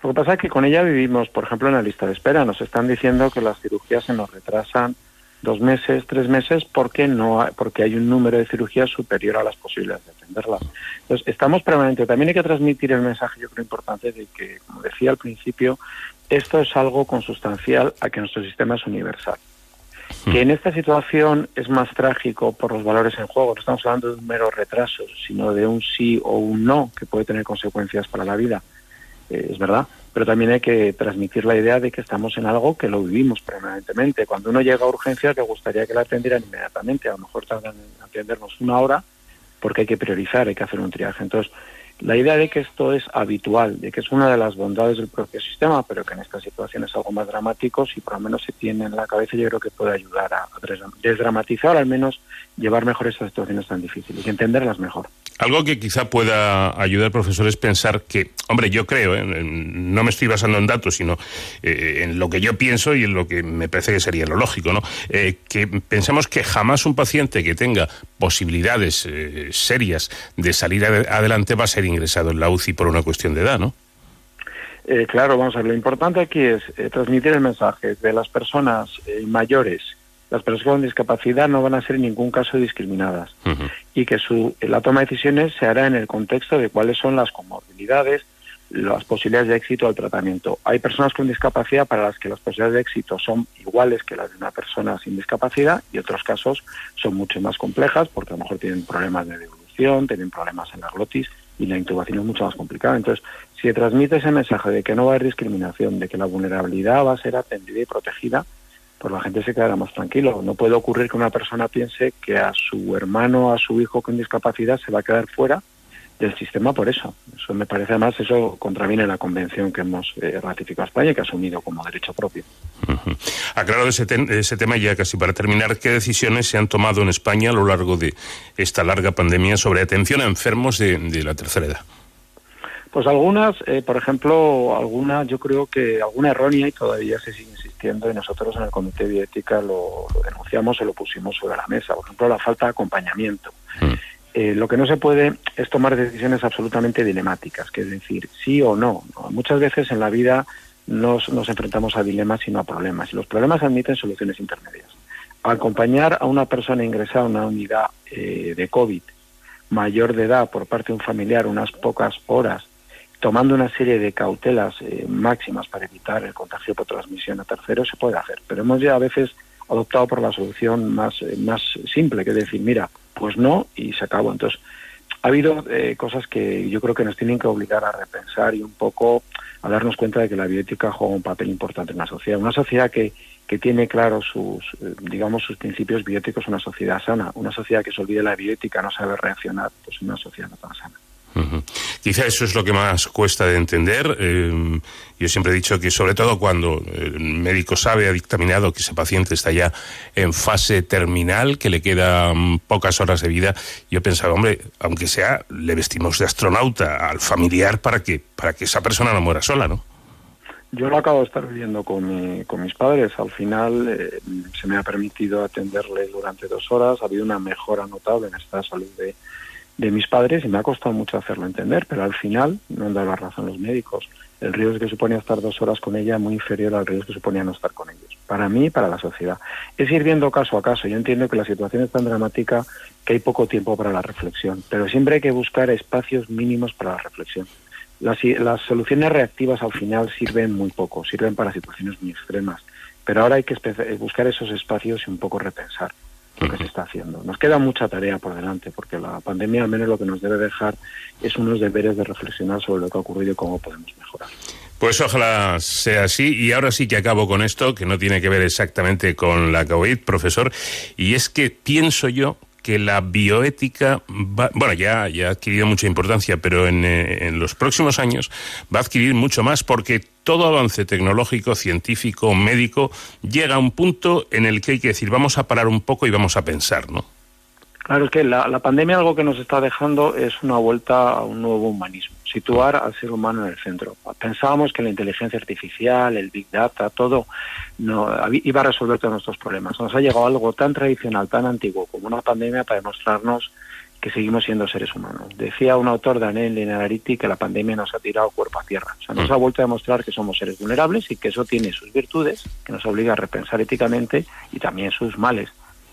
Lo que pasa es que con ella vivimos, por ejemplo, en la lista de espera. Nos están diciendo que las cirugías se nos retrasan dos meses, tres meses, porque no porque hay un número de cirugías superior a las posibilidades de atenderlas. Entonces, estamos permanentemente. También hay que transmitir el mensaje, yo creo, importante de que, como decía al principio, esto es algo consustancial a que nuestro sistema es universal. Hmm. Que en esta situación es más trágico por los valores en juego. No estamos hablando de un mero retraso, sino de un sí o un no que puede tener consecuencias para la vida. Eh, es verdad, pero también hay que transmitir la idea de que estamos en algo que lo vivimos permanentemente. Cuando uno llega a urgencias, le gustaría que la atendieran inmediatamente. A lo mejor tardan en atendernos una hora porque hay que priorizar, hay que hacer un triaje. Entonces, la idea de que esto es habitual, de que es una de las bondades del propio sistema, pero que en esta situación es algo más dramático, si por lo menos se tiene en la cabeza, yo creo que puede ayudar a desdramatizar, al menos llevar mejor estas situaciones tan difíciles y entenderlas mejor. Algo que quizá pueda ayudar, profesor, es pensar que, hombre, yo creo, ¿eh? no me estoy basando en datos, sino eh, en lo que yo pienso y en lo que me parece que sería lo lógico, ¿no? Eh, que pensamos que jamás un paciente que tenga posibilidades serias de salir adelante va a ser ingresado en la UCI por una cuestión de edad, ¿no? claro, vamos a ver, lo importante aquí es transmitir el mensaje de las personas mayores las personas con discapacidad no van a ser en ningún caso discriminadas y que su, la toma de decisiones se hará en el contexto de cuáles son las comorbilidades, las posibilidades de éxito del tratamiento. Hay personas con discapacidad para las que las posibilidades de éxito son iguales que las de una persona sin discapacidad y otros casos son mucho más complejas porque a lo mejor tienen problemas de devolución, tienen problemas en la glotis y la intubación es mucho más complicada. Entonces, si transmite ese mensaje de que no va a haber discriminación, de que la vulnerabilidad va a ser atendida y protegida, pues la gente se quedará más tranquilo. No puede ocurrir que una persona piense que a su hermano, a su hijo con discapacidad se va a quedar fuera del sistema por eso. Eso me parece además, eso contraviene la convención que hemos eh, ratificado España y que ha asumido como derecho propio. Aclarado ese, ese tema ya casi para terminar, ¿qué decisiones se han tomado en España a lo largo de esta larga pandemia sobre atención a enfermos de, la tercera edad? Pues algunas, eh, por ejemplo, algunas yo creo que alguna errónea y todavía se sigue y nosotros en el Comité de Bioética lo, denunciamos o lo pusimos sobre la mesa. Por ejemplo, la falta de acompañamiento. Mm. Eh, lo que no se puede es tomar decisiones absolutamente dilemáticas, que es decir, sí o no. Muchas veces en la vida nos, nos enfrentamos a dilemas y no a problemas. Y los problemas admiten soluciones intermedias. Acompañar a una persona ingresada a una unidad eh, de COVID mayor de edad por parte de un familiar unas pocas horas tomando una serie de cautelas eh, máximas para evitar el contagio por transmisión a terceros, se puede hacer. Pero hemos ya a veces adoptado por la solución más, eh, más simple, que es decir, mira, pues no y se acabó. Entonces, ha habido eh, cosas que yo creo que nos tienen que obligar a repensar y un poco a darnos cuenta de que la bioética juega un papel importante en la sociedad. Una sociedad que, que tiene claros sus, digamos, sus principios bióticos, una sociedad sana. Una sociedad que se olvide la bioética, no sabe reaccionar, pues una sociedad no tan sana. Quizá eso es lo que más cuesta de entender. Eh, yo siempre he dicho que sobre todo cuando el médico sabe, ha dictaminado que ese paciente está ya en fase terminal, que le quedan pocas horas de vida, yo pensaba, hombre, aunque sea, le vestimos de astronauta al familiar para que, para que esa persona no muera sola, ¿no? Yo lo acabo de estar viviendo con, con mis padres. Al final eh, se me ha permitido atenderle durante dos horas. Ha habido una mejora notable en esta salud de, de mis padres y me ha costado mucho hacerlo entender, pero al final no han dado la razón los médicos. El riesgo que suponía estar dos horas con ella es muy inferior al riesgo que suponía no estar con ellos, para mí y para la sociedad. Es ir viendo caso a caso. Yo entiendo que la situación es tan dramática que hay poco tiempo para la reflexión, pero siempre hay que buscar espacios mínimos para la reflexión. Las, las soluciones reactivas al final sirven muy poco, sirven para situaciones muy extremas, pero ahora hay que buscar esos espacios y un poco repensar lo que se está haciendo. Nos queda mucha tarea por delante, porque la pandemia al menos lo que nos debe dejar es unos deberes de reflexionar sobre lo que ha ocurrido y cómo podemos mejorar. Pues ojalá sea así. Y ahora sí que acabo con esto, que no tiene que ver exactamente con la COVID, profesor. Y es que pienso yo que la bioética, bueno, ya, ya ha adquirido mucha importancia, pero en, eh, en, los próximos años va a adquirir mucho más porque todo avance tecnológico, científico, médico, llega a un punto en el que hay que decir, vamos a parar un poco y vamos a pensar, ¿no? Claro, es que la, la pandemia algo que nos está dejando es una vuelta a un nuevo humanismo, situar al ser humano en el centro. Pensábamos que la inteligencia artificial, el big data, todo no, iba a resolver todos nuestros problemas. Nos ha llegado algo tan tradicional, tan antiguo como una pandemia para demostrarnos que seguimos siendo seres humanos. Decía un autor, Daniel Linariti, que la pandemia nos ha tirado cuerpo a tierra. O sea, nos ha vuelto a demostrar que somos seres vulnerables y que eso tiene sus virtudes, que nos obliga a repensar éticamente y también sus males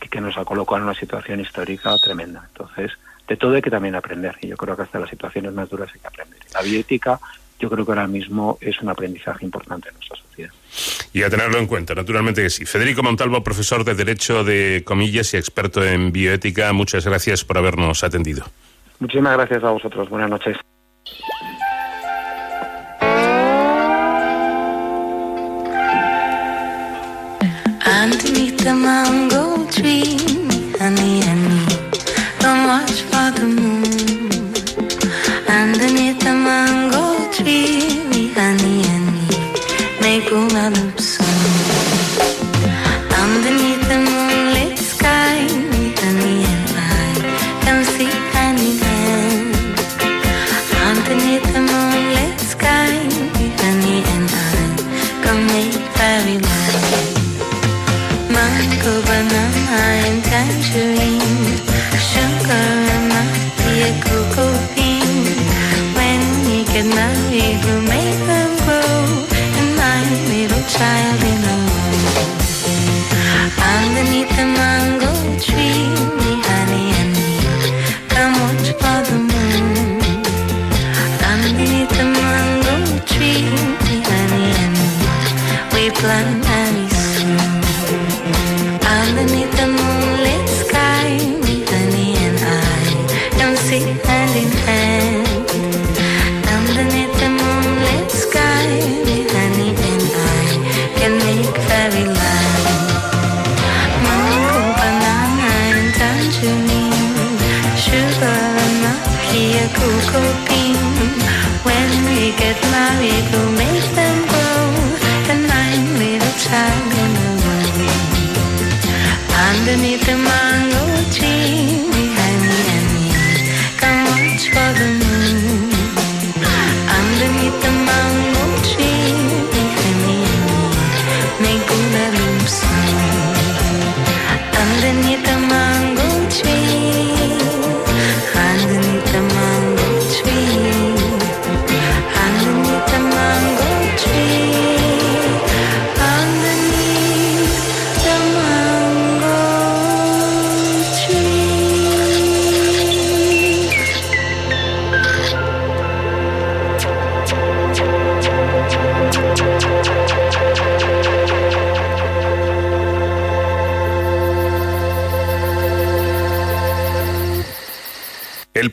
que nos ha colocado en una situación histórica tremenda. Entonces, de todo hay que también aprender. Y yo creo que hasta las situaciones más duras hay que aprender. La bioética yo creo que ahora mismo es un aprendizaje importante en nuestra sociedad. Y a tenerlo en cuenta, naturalmente que sí. Federico Montalvo, profesor de Derecho de Comillas y experto en bioética, muchas gracias por habernos atendido. Muchísimas gracias a vosotros. Buenas noches.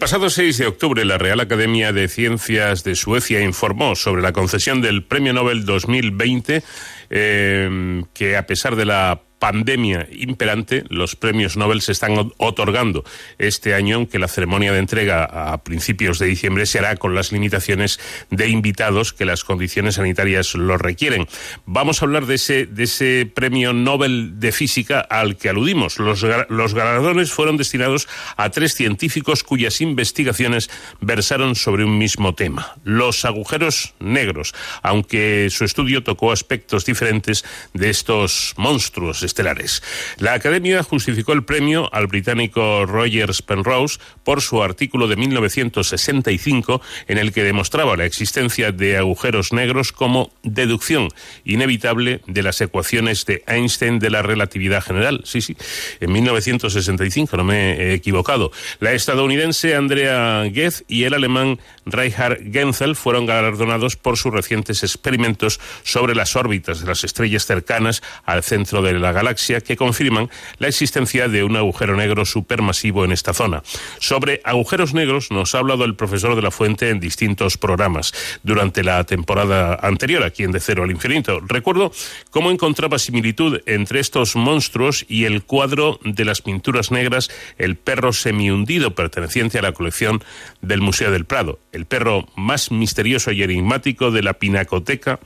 Pasado 6 de octubre, la Real Academia de Ciencias de Suecia informó sobre la concesión del Premio Nobel 2020, eh, que a pesar de la pandemia imperante, los premios Nobel se están otorgando este año, aunque la ceremonia de entrega a principios de diciembre se hará con las limitaciones de invitados que las condiciones sanitarias lo requieren. Vamos a hablar de ese, de ese premio Nobel de Física al que aludimos. Los, los galardones fueron destinados a tres científicos cuyas investigaciones versaron sobre un mismo tema, los agujeros negros, aunque su estudio tocó aspectos diferentes de estos monstruos estelares. La Academia justificó el premio al británico Rogers Penrose por su artículo de 1965 en el que demostraba la existencia de agujeros negros como deducción inevitable de las ecuaciones de Einstein de la relatividad general. Sí, sí, en 1965, no me he equivocado. La estadounidense Andrea Ghez y el alemán Reinhard Genzel fueron galardonados por sus recientes experimentos sobre las órbitas de las estrellas cercanas al centro de la galaxia que confirman la existencia de un agujero negro supermasivo en esta zona. Sobre agujeros negros nos ha hablado el profesor de la Fuente en distintos programas durante la temporada anterior aquí en De Cero al Infinito. Recuerdo cómo encontraba similitud entre estos monstruos y el cuadro de las pinturas negras El perro semihundido perteneciente a la colección del Museo del Prado. El perro más misterioso y enigmático de la pinacoteca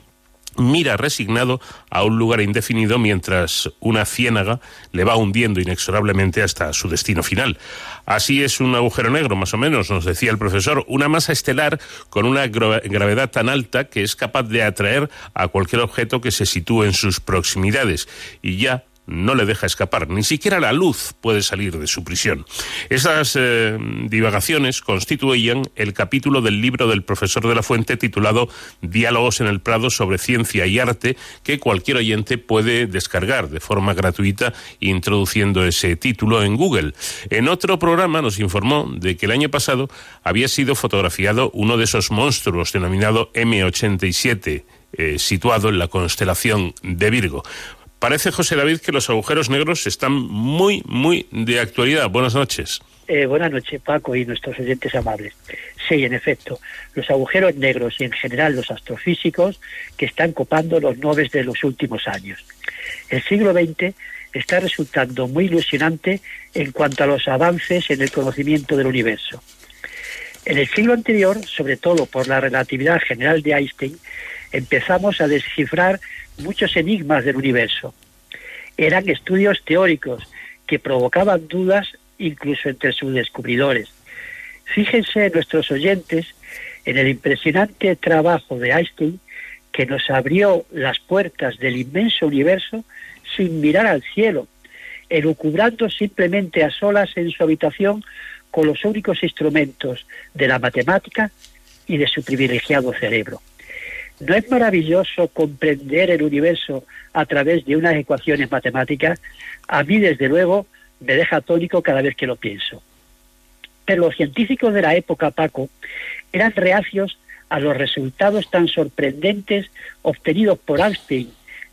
mira resignado a un lugar indefinido mientras una ciénaga le va hundiendo inexorablemente hasta su destino final. Así es un agujero negro, más o menos, nos decía el profesor, una masa estelar con una gra- gravedad tan alta que es capaz de atraer a cualquier objeto que se sitúe en sus proximidades y ya no le deja escapar, ni siquiera la luz puede salir de su prisión. Esas eh, divagaciones constituían el capítulo del libro del profesor de la Fuente titulado Diálogos en el Prado sobre ciencia y arte, que cualquier oyente puede descargar de forma gratuita introduciendo ese título en Google. En otro programa nos informó de que el año pasado había sido fotografiado uno de esos monstruos denominado M87, eh, situado en la constelación de Virgo. Parece, José David, que los agujeros negros están muy, muy de actualidad. Buenas noches. Eh, buenas noches, Paco, y nuestros oyentes amables. Sí, en efecto, los agujeros negros y en general los astrofísicos que están copando los nobes de los últimos años. El siglo XX está resultando muy ilusionante en cuanto a los avances en el conocimiento del universo. En el siglo anterior, sobre todo por la relatividad general de Einstein, empezamos a descifrar muchos enigmas del universo. Eran estudios teóricos que provocaban dudas incluso entre sus descubridores. Fíjense nuestros oyentes en el impresionante trabajo de Einstein que nos abrió las puertas del inmenso universo sin mirar al cielo, elucubrando simplemente a solas en su habitación con los únicos instrumentos de la matemática y de su privilegiado cerebro. ¿No es maravilloso comprender el universo a través de unas ecuaciones matemáticas? A mí, desde luego, me deja atónico cada vez que lo pienso. Pero los científicos de la época, Paco, eran reacios a los resultados tan sorprendentes obtenidos por Einstein,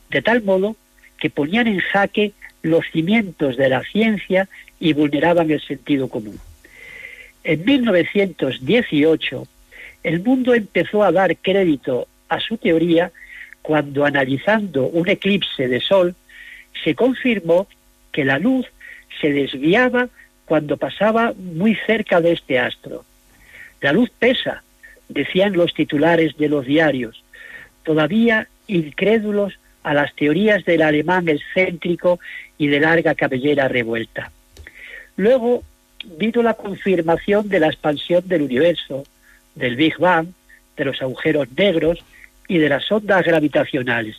de tal modo que ponían en jaque los cimientos de la ciencia y vulneraban el sentido común. En 1918, el mundo empezó a dar crédito a su teoría cuando analizando un eclipse de sol se confirmó que la luz se desviaba cuando pasaba muy cerca de este astro. La luz pesa, decían los titulares de los diarios, todavía incrédulos a las teorías del alemán excéntrico y de larga cabellera revuelta. Luego vino la confirmación de la expansión del universo, del Big Bang, de los agujeros negros y de las ondas gravitacionales.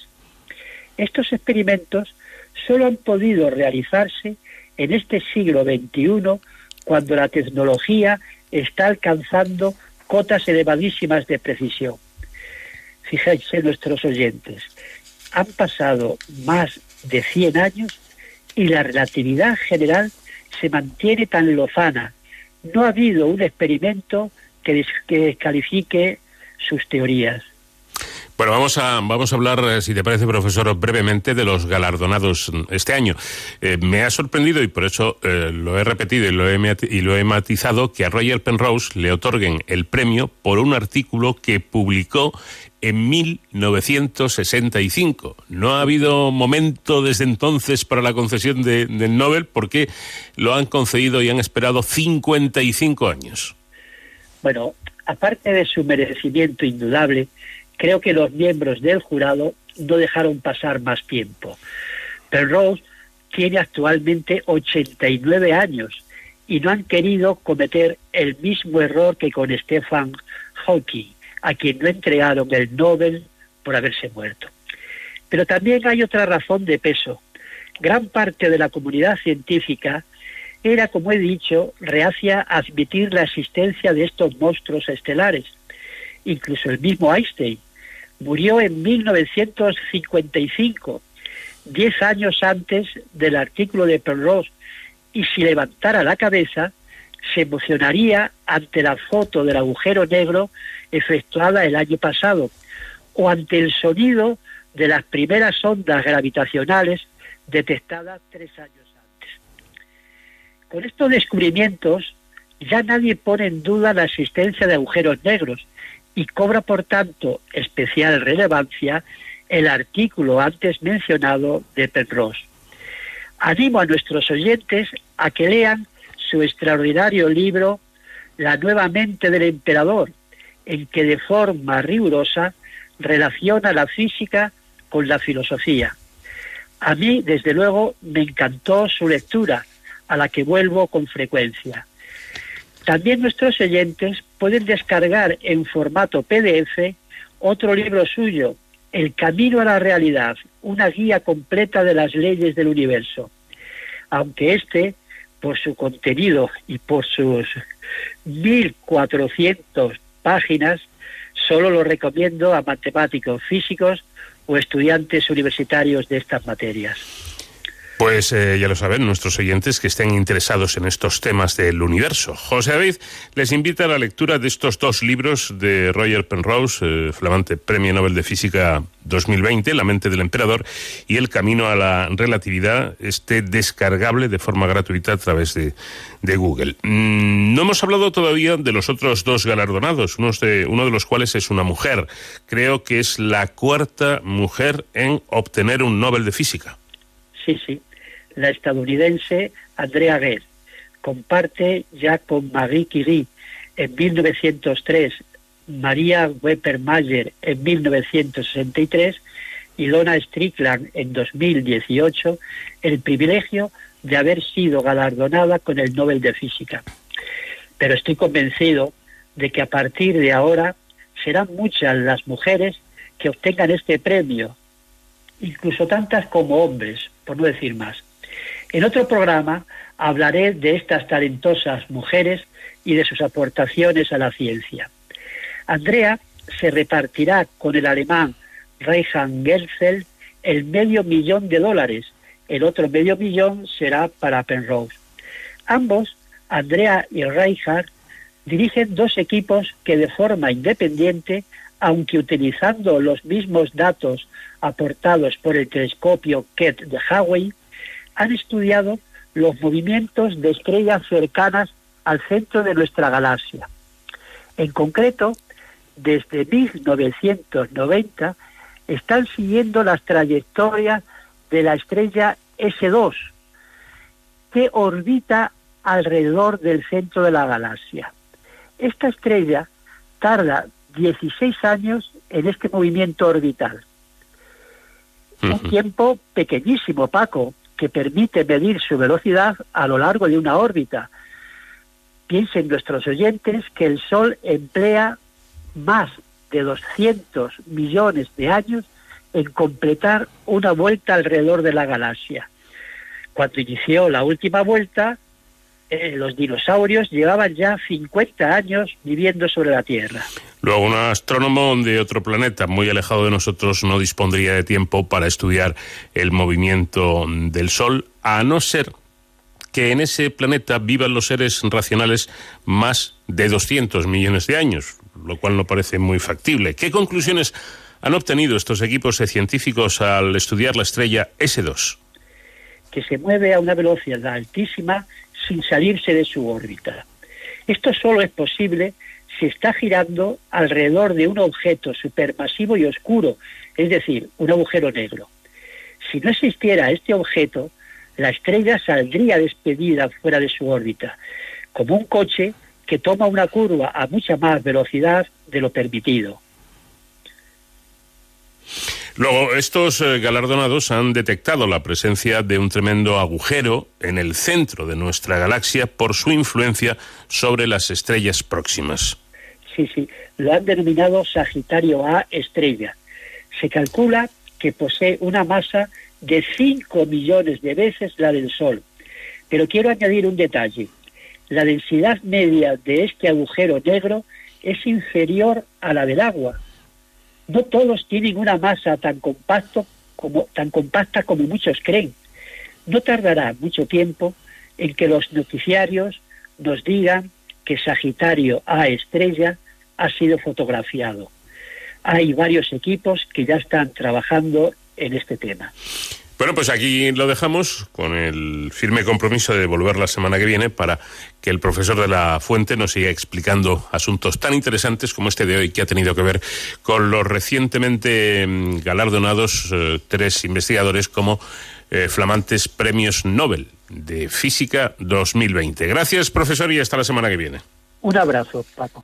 Estos experimentos solo han podido realizarse en este siglo XXI cuando la tecnología está alcanzando cotas elevadísimas de precisión. Fíjense nuestros oyentes, han pasado más de 100 años y la relatividad general se mantiene tan lozana. No ha habido un experimento que, descalifique sus teorías. Bueno, vamos a, vamos a hablar, eh, si te parece, profesor, brevemente de los galardonados este año. Eh, me ha sorprendido, y por eso eh, lo he repetido y lo he, y lo he matizado, que a Royal Penrose le otorguen el premio por un artículo que publicó en 1965. No ha habido momento desde entonces para la concesión del Nobel porque lo han concedido y han esperado 55 años. Bueno, aparte de su merecimiento indudable, creo que los miembros del jurado no dejaron pasar más tiempo. Penrose tiene actualmente 89 años y no han querido cometer el mismo error que con Stephen Hawking, a quien no entregaron el Nobel por haberse muerto. Pero también hay otra razón de peso. Gran parte de la comunidad científica era, como he dicho, reacia a admitir la existencia de estos monstruos estelares. Incluso el mismo Einstein, Murió en 1955, diez años antes del artículo de Penrose, y si levantara la cabeza, se emocionaría ante la foto del agujero negro efectuada el año pasado, o ante el sonido de las primeras ondas gravitacionales detectadas tres años antes. Con estos descubrimientos ya nadie pone en duda la existencia de agujeros negros, y cobra por tanto especial relevancia el artículo antes mencionado de Penrose. Animo a nuestros oyentes a que lean su extraordinario libro La nueva mente del emperador, en que de forma rigurosa relaciona la física con la filosofía. A mí, desde luego, me encantó su lectura, a la que vuelvo con frecuencia. También nuestros oyentes pueden descargar en formato PDF otro libro suyo, El Camino a la Realidad, una guía completa de las leyes del universo. Aunque este, por su contenido y por sus 1.400 páginas, solo lo recomiendo a matemáticos, físicos o estudiantes universitarios de estas materias. Pues eh, ya lo saben nuestros oyentes que estén interesados en estos temas del universo. José David les invita a la lectura de estos dos libros de Roger Penrose, eh, flamante Premio Nobel de Física 2020, La mente del emperador y El camino a la relatividad, este descargable de forma gratuita a través de, de Google. Mm, no hemos hablado todavía de los otros dos galardonados, uno de, uno de los cuales es una mujer. Creo que es la cuarta mujer en obtener un Nobel de Física. Sí, sí la estadounidense Andrea Ghez. Comparte ya con Marie Curie en 1903, María Weber-Mayer en 1963 y Lona Strickland en 2018 el privilegio de haber sido galardonada con el Nobel de Física. Pero estoy convencido de que a partir de ahora serán muchas las mujeres que obtengan este premio, incluso tantas como hombres, por no decir más. En otro programa hablaré de estas talentosas mujeres y de sus aportaciones a la ciencia. Andrea se repartirá con el alemán Reinhard Gersel el medio millón de dólares. El otro medio millón será para Penrose. Ambos, Andrea y Reinhard, dirigen dos equipos que de forma independiente, aunque utilizando los mismos datos aportados por el telescopio Keck de Hawaii, han estudiado los movimientos de estrellas cercanas al centro de nuestra galaxia. En concreto, desde 1990 están siguiendo las trayectorias de la estrella S2, que orbita alrededor del centro de la galaxia. Esta estrella tarda 16 años en este movimiento orbital. Un tiempo pequeñísimo, Paco, que permite medir su velocidad a lo largo de una órbita. Piensen nuestros oyentes que el Sol emplea más de 200 millones de años en completar una vuelta alrededor de la galaxia. Cuando inició la última vuelta, eh, los dinosaurios llevaban ya 50 años viviendo sobre la Tierra. Luego, un astrónomo de otro planeta muy alejado de nosotros no dispondría de tiempo para estudiar el movimiento del Sol, a no ser que en ese planeta vivan los seres racionales más de 200 millones de años, lo cual no parece muy factible. ¿Qué conclusiones han obtenido estos equipos científicos al estudiar la estrella S2? Que se mueve a una velocidad altísima sin salirse de su órbita. Esto solo es posible si está girando alrededor de un objeto supermasivo y oscuro, es decir, un agujero negro. Si no existiera este objeto, la estrella saldría despedida fuera de su órbita, como un coche que toma una curva a mucha más velocidad de lo permitido. Luego, estos eh, galardonados han detectado la presencia de un tremendo agujero en el centro de nuestra galaxia por su influencia sobre las estrellas próximas. Sí, sí, lo han denominado Sagitario A estrella. Se calcula que posee una masa de 5 millones de veces la del Sol. Pero quiero añadir un detalle. La densidad media de este agujero negro es inferior a la del agua, no todos tienen una masa tan compacto como tan compacta como muchos creen. No tardará mucho tiempo en que los noticiarios nos digan que Sagitario A estrella ha sido fotografiado. Hay varios equipos que ya están trabajando en este tema. Bueno, pues aquí lo dejamos con el firme compromiso de volver la semana que viene para que el profesor de la Fuente nos siga explicando asuntos tan interesantes como este de hoy que ha tenido que ver con los recientemente mm, galardonados eh, tres investigadores como eh, flamantes premios Nobel de Física 2020. Gracias, profesor, y hasta la semana que viene. Un abrazo, Paco.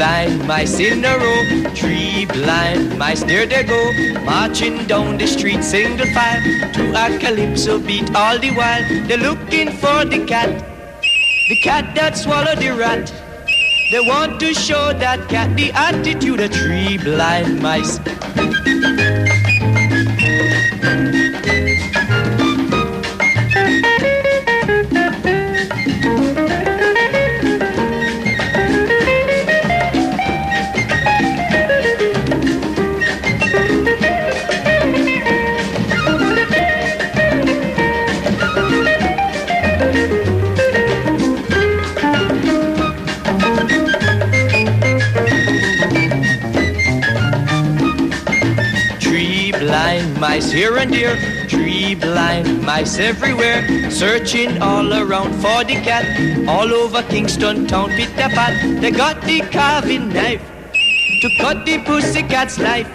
Blind mice in a row. Three blind mice, there they go, marching down the street single file to a calypso beat all the while. They're looking for the cat, the cat that swallowed the rat. They want to show that cat the attitude of three blind mice. Here and there, three blind mice everywhere, searching all around for the cat. All over Kingston town, pit a pat. They got the carving knife to cut the pussycat's life.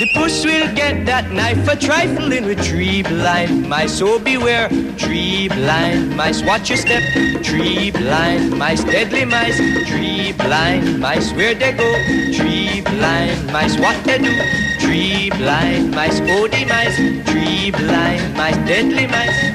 The puss will get that knife for trifling with tree blind mice. So beware, tree blind mice. Watch your step. tree blind mice, deadly mice. tree blind mice, where they go? tree blind mice, what they do? Three blind mice, oh mice. Three blind mice, deadly mice.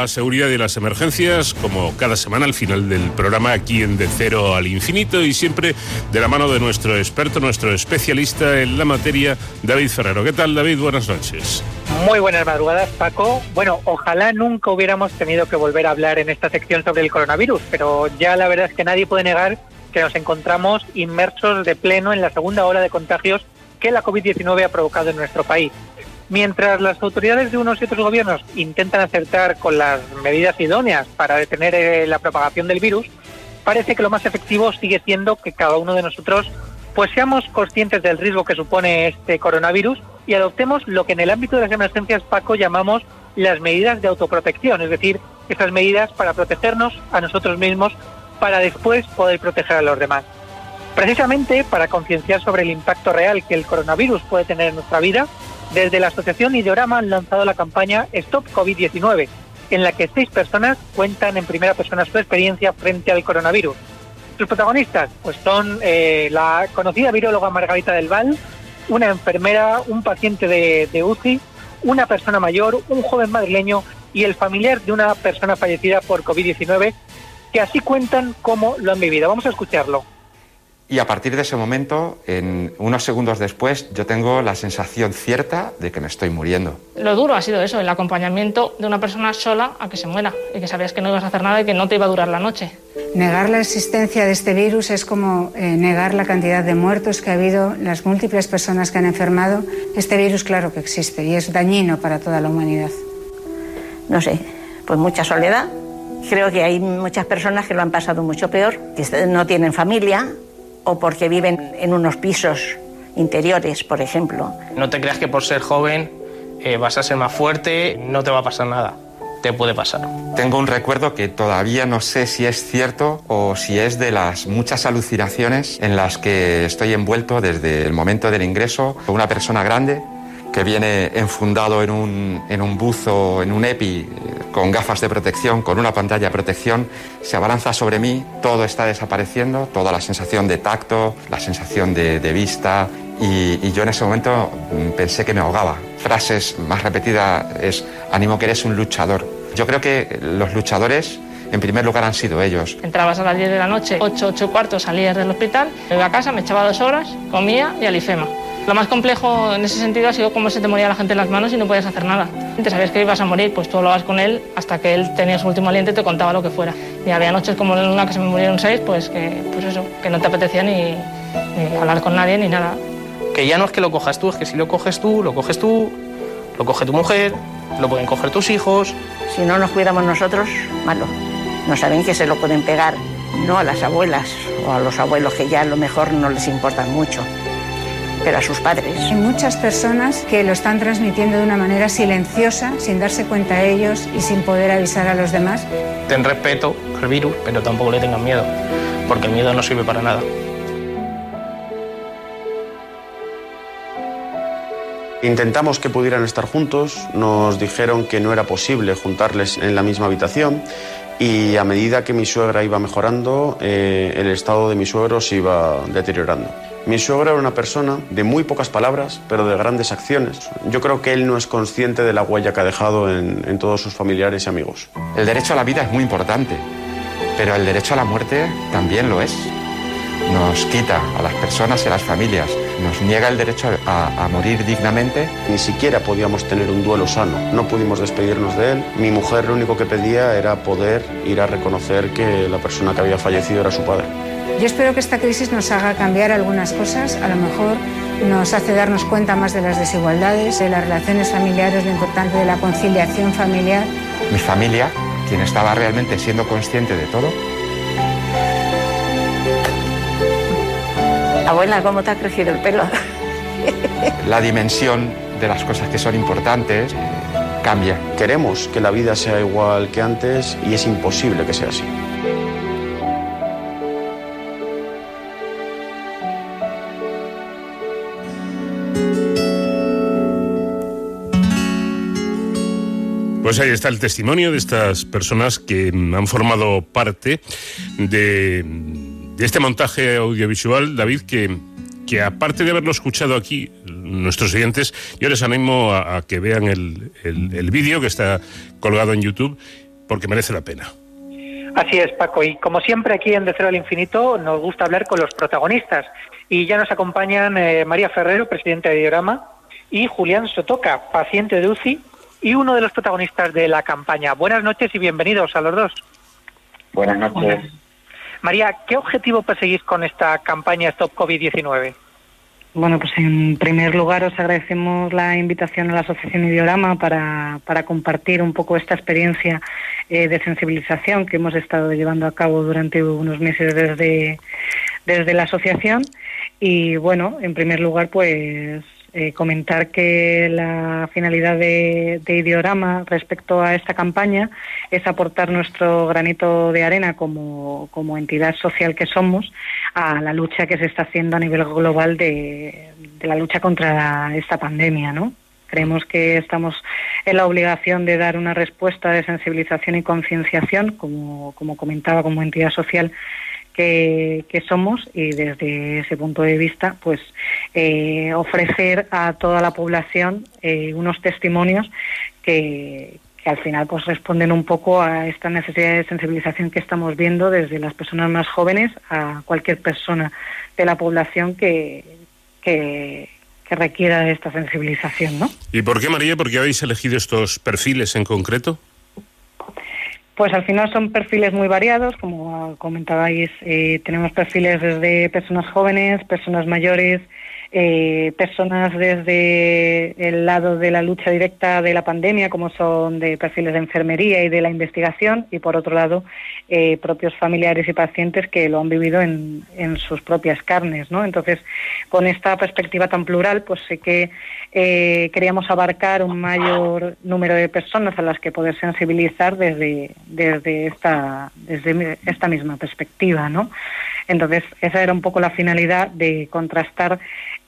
La seguridad y las emergencias, como cada semana al final del programa aquí en De Cero al Infinito y siempre de la mano de nuestro experto, nuestro especialista en la materia, David Ferrero. ¿Qué tal, David? Buenas noches. Muy buenas madrugadas, Paco. Bueno, ojalá nunca hubiéramos tenido que volver a hablar en esta sección sobre el coronavirus, pero ya la verdad es que nadie puede negar que nos encontramos inmersos de pleno en la segunda ola de contagios que la COVID-19 ha provocado en nuestro país. Mientras las autoridades de unos y otros gobiernos intentan acertar con las medidas idóneas para detener eh, la propagación del virus, parece que lo más efectivo sigue siendo que cada uno de nosotros pues seamos conscientes del riesgo que supone este coronavirus y adoptemos lo que en el ámbito de las emergencias, Paco, llamamos las medidas de autoprotección, es decir, esas medidas para protegernos a nosotros mismos para después poder proteger a los demás. Precisamente para concienciar sobre el impacto real que el coronavirus puede tener en nuestra vida, desde la Asociación Ideorama han lanzado la campaña Stop COVID-19, en la que seis personas cuentan en primera persona su experiencia frente al coronavirus. Sus protagonistas pues son eh, la conocida viróloga Margarita del Val, una enfermera, un paciente de, de UCI, una persona mayor, un joven madrileño y el familiar de una persona fallecida por COVID-19, que así cuentan cómo lo han vivido. Vamos a escucharlo. Y a partir de ese momento, en unos segundos después, yo tengo la sensación cierta de que me estoy muriendo. Lo duro ha sido eso, el acompañamiento de una persona sola a que se muera y que sabías que no ibas a hacer nada y que no te iba a durar la noche. Negar la existencia de este virus es como eh, negar la cantidad de muertos que ha habido, las múltiples personas que han enfermado. Este virus claro que existe y es dañino para toda la humanidad. No sé, pues mucha soledad. Creo que hay muchas personas que lo han pasado mucho peor, que no tienen familia o porque viven en unos pisos interiores, por ejemplo. No te creas que por ser joven eh, vas a ser más fuerte, no te va a pasar nada. Te puede pasar. Tengo un recuerdo que todavía no sé si es cierto o si es de las muchas alucinaciones en las que estoy envuelto desde el momento del ingreso. Una persona grande que viene enfundado en un, en un buzo, en un EPI, con gafas de protección, con una pantalla de protección, se abalanza sobre mí, todo está desapareciendo, toda la sensación de tacto, la sensación de, de vista, y, yo en ese momento pensé que me ahogaba. Frases más repetidas es, ánimo que eres un luchador. Yo creo que los luchadores, en primer lugar, han sido ellos. Entrabas a las 10 de la noche, 8, 8 cuartos, salías del hospital, iba a casa, me echaba dos horas, comía y al IFEMA. Lo más complejo en ese sentido ha sido cómo se te moría la gente en las manos y no podías hacer nada. Te sabías que ibas a morir, pues tú hablabas con él hasta que él tenía su último aliento y te contaba lo que fuera. Y había noches como en una que se me murieron seis, pues que, pues eso, que no te apetecía ni, ni hablar con nadie ni nada. Que ya no es que lo cojas tú, es que si lo coges tú, lo coges tú, lo coge tu mujer, lo pueden coger tus hijos. Si no nos cuidamos nosotros, malo. No saben que se lo pueden pegar, no a las abuelas o a los abuelos que ya a lo mejor no les importan mucho, pero a sus padres. Hay muchas personas que lo están transmitiendo de una manera silenciosa, sin darse cuenta a ellos y sin poder avisar a los demás. Ten respeto al virus, pero tampoco le tengan miedo, porque el miedo no sirve para nada. Intentamos que pudieran estar juntos, nos dijeron que no era posible juntarles en la misma habitación y a medida que mi suegra iba mejorando, eh, el estado de mi suegro se iba deteriorando. Mi suegro era una persona de muy pocas palabras, pero de grandes acciones. Yo creo que él no es consciente de la huella que ha dejado en, en todos sus familiares y amigos. El derecho a la vida es muy importante, pero el derecho a la muerte también lo es. Nos quita a las personas y a las familias, nos niega el derecho a, a morir dignamente. Ni siquiera podíamos tener un duelo sano, no pudimos despedirnos de él. Mi mujer lo único que pedía era poder ir a reconocer que la persona que había fallecido era su padre. Yo espero que esta crisis nos haga cambiar algunas cosas, a lo mejor nos hace darnos cuenta más de las desigualdades, de las relaciones familiares, lo importante de la conciliación familiar. Mi familia, quien estaba realmente siendo consciente de todo, Abuela, ¿cómo te ha crecido el pelo? la dimensión de las cosas que son importantes eh, cambia. Queremos que la vida sea igual que antes y es imposible que sea así. Pues ahí está el testimonio de estas personas que han formado parte de, de este montaje audiovisual, David, que, que aparte de haberlo escuchado aquí, nuestros oyentes, yo les animo a, que vean el, el, el vídeo que está colgado en YouTube, porque merece la pena. Así es, Paco. Y como siempre aquí en De Cero al Infinito nos gusta hablar con los protagonistas. Y ya nos acompañan eh, María Ferrero, presidenta de Diorama, y Julián Sotoca, paciente de UCI y uno de los protagonistas de la campaña. Buenas noches y bienvenidos a los dos. Buenas noches. María, ¿qué objetivo perseguís con esta campaña Stop COVID-19? Bueno, pues en primer lugar os agradecemos la invitación a la Asociación Idiorama para, para compartir un poco esta experiencia eh, de sensibilización que hemos estado llevando a cabo durante unos meses desde, desde la asociación. Y bueno, en primer lugar, pues eh, comentar que la finalidad de, de, respecto a esta campaña es aportar nuestro granito de arena como, como, entidad social que somos a la lucha que se está haciendo a nivel global de, de la lucha contra esta pandemia, ¿no? Creemos que estamos en la obligación de dar una respuesta de sensibilización y concienciación, como, como comentaba, como entidad social que, que, somos y desde ese punto de vista pues eh, ofrecer a toda la población eh, unos testimonios que, al final pues responden un poco a esta necesidad de sensibilización que estamos viendo desde las personas más jóvenes a cualquier persona de la población que, que, que requiera de esta sensibilización, ¿no? ¿Y por qué, María? ¿Por qué habéis elegido estos perfiles en concreto? Pues al final son perfiles muy variados, como comentabais, eh, tenemos perfiles desde personas jóvenes, personas mayores, eh, personas desde el lado de la lucha directa de la pandemia, como son de perfiles de enfermería y de la investigación, y por otro lado, eh, propios familiares y pacientes que lo han vivido en, en, sus propias carnes, ¿no? Entonces, con esta perspectiva tan plural, pues sé que eh, queríamos abarcar un mayor número de personas a las que poder sensibilizar desde, desde, esta, desde esta misma perspectiva, ¿no? Entonces, esa era un poco la finalidad de contrastar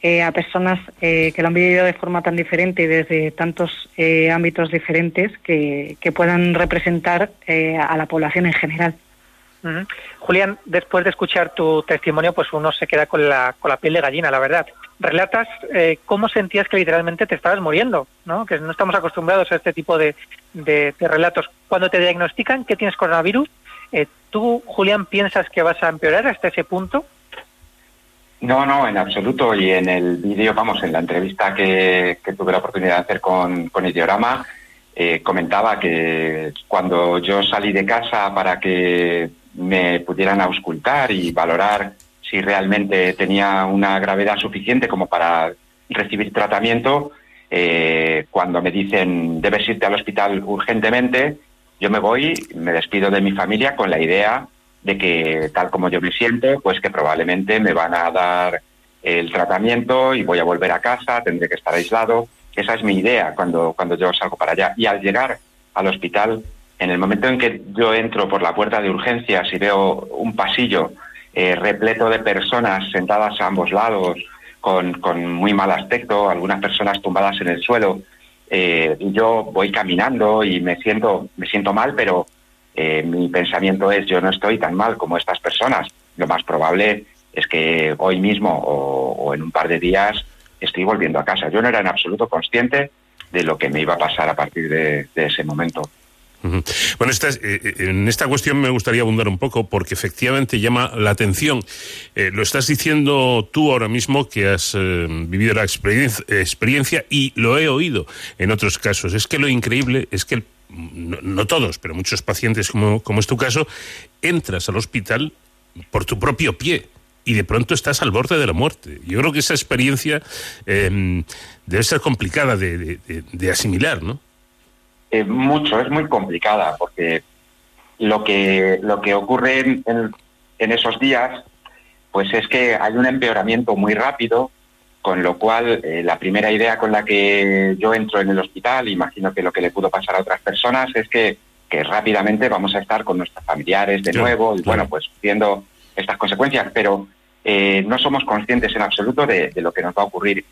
eh, a personas eh, que lo han vivido de forma tan diferente y desde tantos eh, ámbitos diferentes que, puedan representar eh, a la población en general. Julián, después de escuchar tu testimonio, pues uno se queda con la, con la piel de gallina, la verdad. Relatas cómo sentías que literalmente te estabas muriendo, ¿no? Que no estamos acostumbrados a este tipo de, de, de relatos. Cuando te diagnostican que tienes coronavirus, ¿tú, Julián, piensas que vas a empeorar hasta ese punto? No, no, en absoluto. Y en el vídeo, vamos, en la entrevista que, que tuve la oportunidad de hacer con, con Ideorama, eh, comentaba que cuando yo salí de casa para que me pudieran auscultar y valorar si realmente tenía una gravedad suficiente como para recibir tratamiento, eh, cuando me dicen debes irte al hospital urgentemente, yo me voy, me despido de mi familia con la idea de que tal como yo me siento, pues que probablemente me van a dar el tratamiento y voy a volver a casa, tendré que estar aislado. Esa es mi idea cuando, cuando yo salgo para allá. Y al llegar al hospital, en el momento en que yo entro por la puerta de urgencias y veo un pasillo eh, repleto de personas sentadas a ambos lados, con, con, muy mal aspecto, algunas personas tumbadas en el suelo, eh, yo voy caminando y me siento, me siento mal, pero eh, mi pensamiento es yo no estoy tan mal como estas personas. Lo más probable es que hoy mismo o, en un par de días estoy volviendo a casa. Yo no era en absoluto consciente de lo que me iba a pasar a partir de, ese momento. Bueno, esta, eh, en esta cuestión me gustaría abundar un poco porque efectivamente llama la atención. Eh, lo estás diciendo tú ahora mismo que has eh, vivido la experiencia, y lo he oído en otros casos. Es que lo increíble es que, el, no, no, todos, pero muchos pacientes, como, como es tu caso, entras al hospital por tu propio pie y de pronto estás al borde de la muerte. Yo creo que esa experiencia eh, debe ser complicada de, asimilar, ¿no? Eh, mucho, es muy complicada, porque lo que, lo que ocurre en, en, esos días, pues es que hay un empeoramiento muy rápido, con lo cual eh, la primera idea con la que yo entro en el hospital, imagino que lo que le pudo pasar a otras personas, es que, que rápidamente vamos a estar con nuestros familiares de sí, nuevo, y claro. bueno, pues viendo estas consecuencias, pero eh, no somos conscientes en absoluto de, de, lo que nos va a ocurrir.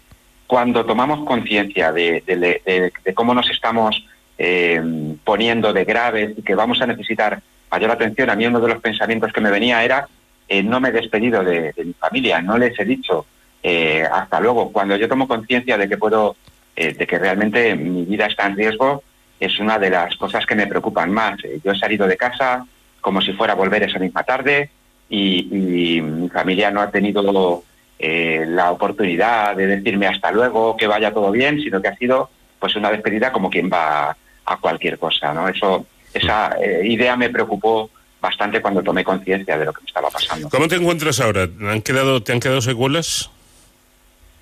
Cuando tomamos conciencia de, de, de, cómo nos estamos eh, poniendo de graves y que vamos a necesitar mayor atención, a mí uno de los pensamientos que me venía era, eh, no me he despedido de, mi familia, no les he dicho eh, hasta luego. Cuando yo tomo conciencia de que puedo, eh, de que realmente mi vida está en riesgo, es una de las cosas que me preocupan más. yo he salido de casa como si fuera a volver esa misma tarde, y, y mi familia no ha tenido eh, la oportunidad de decirme hasta luego, que vaya todo bien, sino que ha sido pues una despedida como quien va a cualquier cosa, ¿no? Eso, esa eh, idea me preocupó bastante cuando tomé conciencia de lo que me estaba pasando. ¿Cómo te encuentras ahora? ¿Han quedado, ¿Te han quedado secuelas?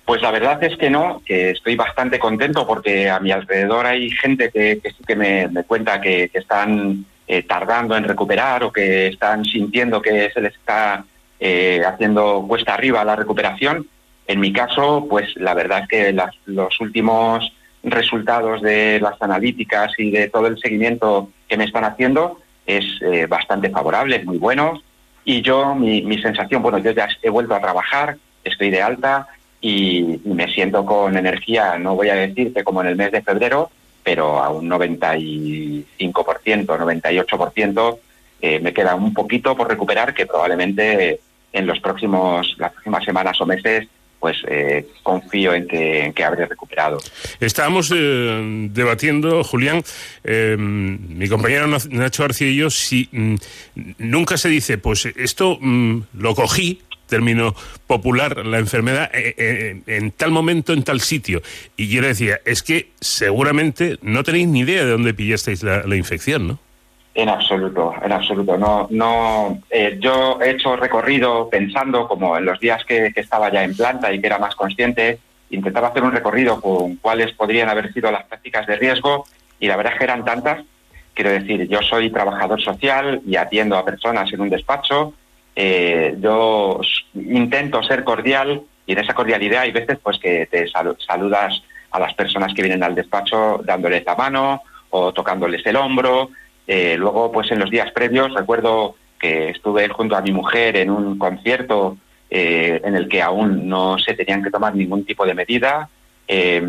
Pues la verdad es que no, que estoy bastante contento porque a mi alrededor hay gente que, que me, cuenta que, que están eh, tardando en recuperar o que están sintiendo que se les está eh, haciendo cuesta arriba la recuperación. En mi caso, pues la verdad es que las, los últimos resultados de las analíticas y de todo el seguimiento que me están haciendo es eh, bastante favorable, es muy bueno. Y yo, mi, mi, sensación, bueno, yo ya he vuelto a trabajar, estoy de alta y, me siento con energía, no voy a decirte como en el mes de febrero, pero a un 95%, 98% eh, me queda un poquito por recuperar que probablemente en los próximos, las próximas semanas o meses pues eh, confío en que, en que habré recuperado. Estábamos eh, debatiendo, Julián, eh, mi compañero Nacho García y yo, si mm, nunca se dice, pues esto mm, lo cogí, término popular, la enfermedad, eh, eh, en tal momento, en tal sitio. Y yo le decía, es que seguramente no tenéis ni idea de dónde pillasteis la, infección, ¿no? En absoluto, en absoluto. No, no. Eh, yo he hecho recorrido pensando, como en los días que, que, estaba ya en planta y que era más consciente, intentaba hacer un recorrido con cuáles podrían haber sido las prácticas de riesgo y la verdad es que eran tantas. Quiero decir, yo soy trabajador social y atiendo a personas en un despacho. Eh, yo intento ser cordial y en esa cordialidad hay veces pues que te sal saludas a las personas que vienen al despacho dándoles la mano o tocándoles el hombro eh, luego, pues en los días previos, recuerdo que estuve junto a mi mujer en un concierto eh, en el que aún no se tenían que tomar ningún tipo de medida. Eh,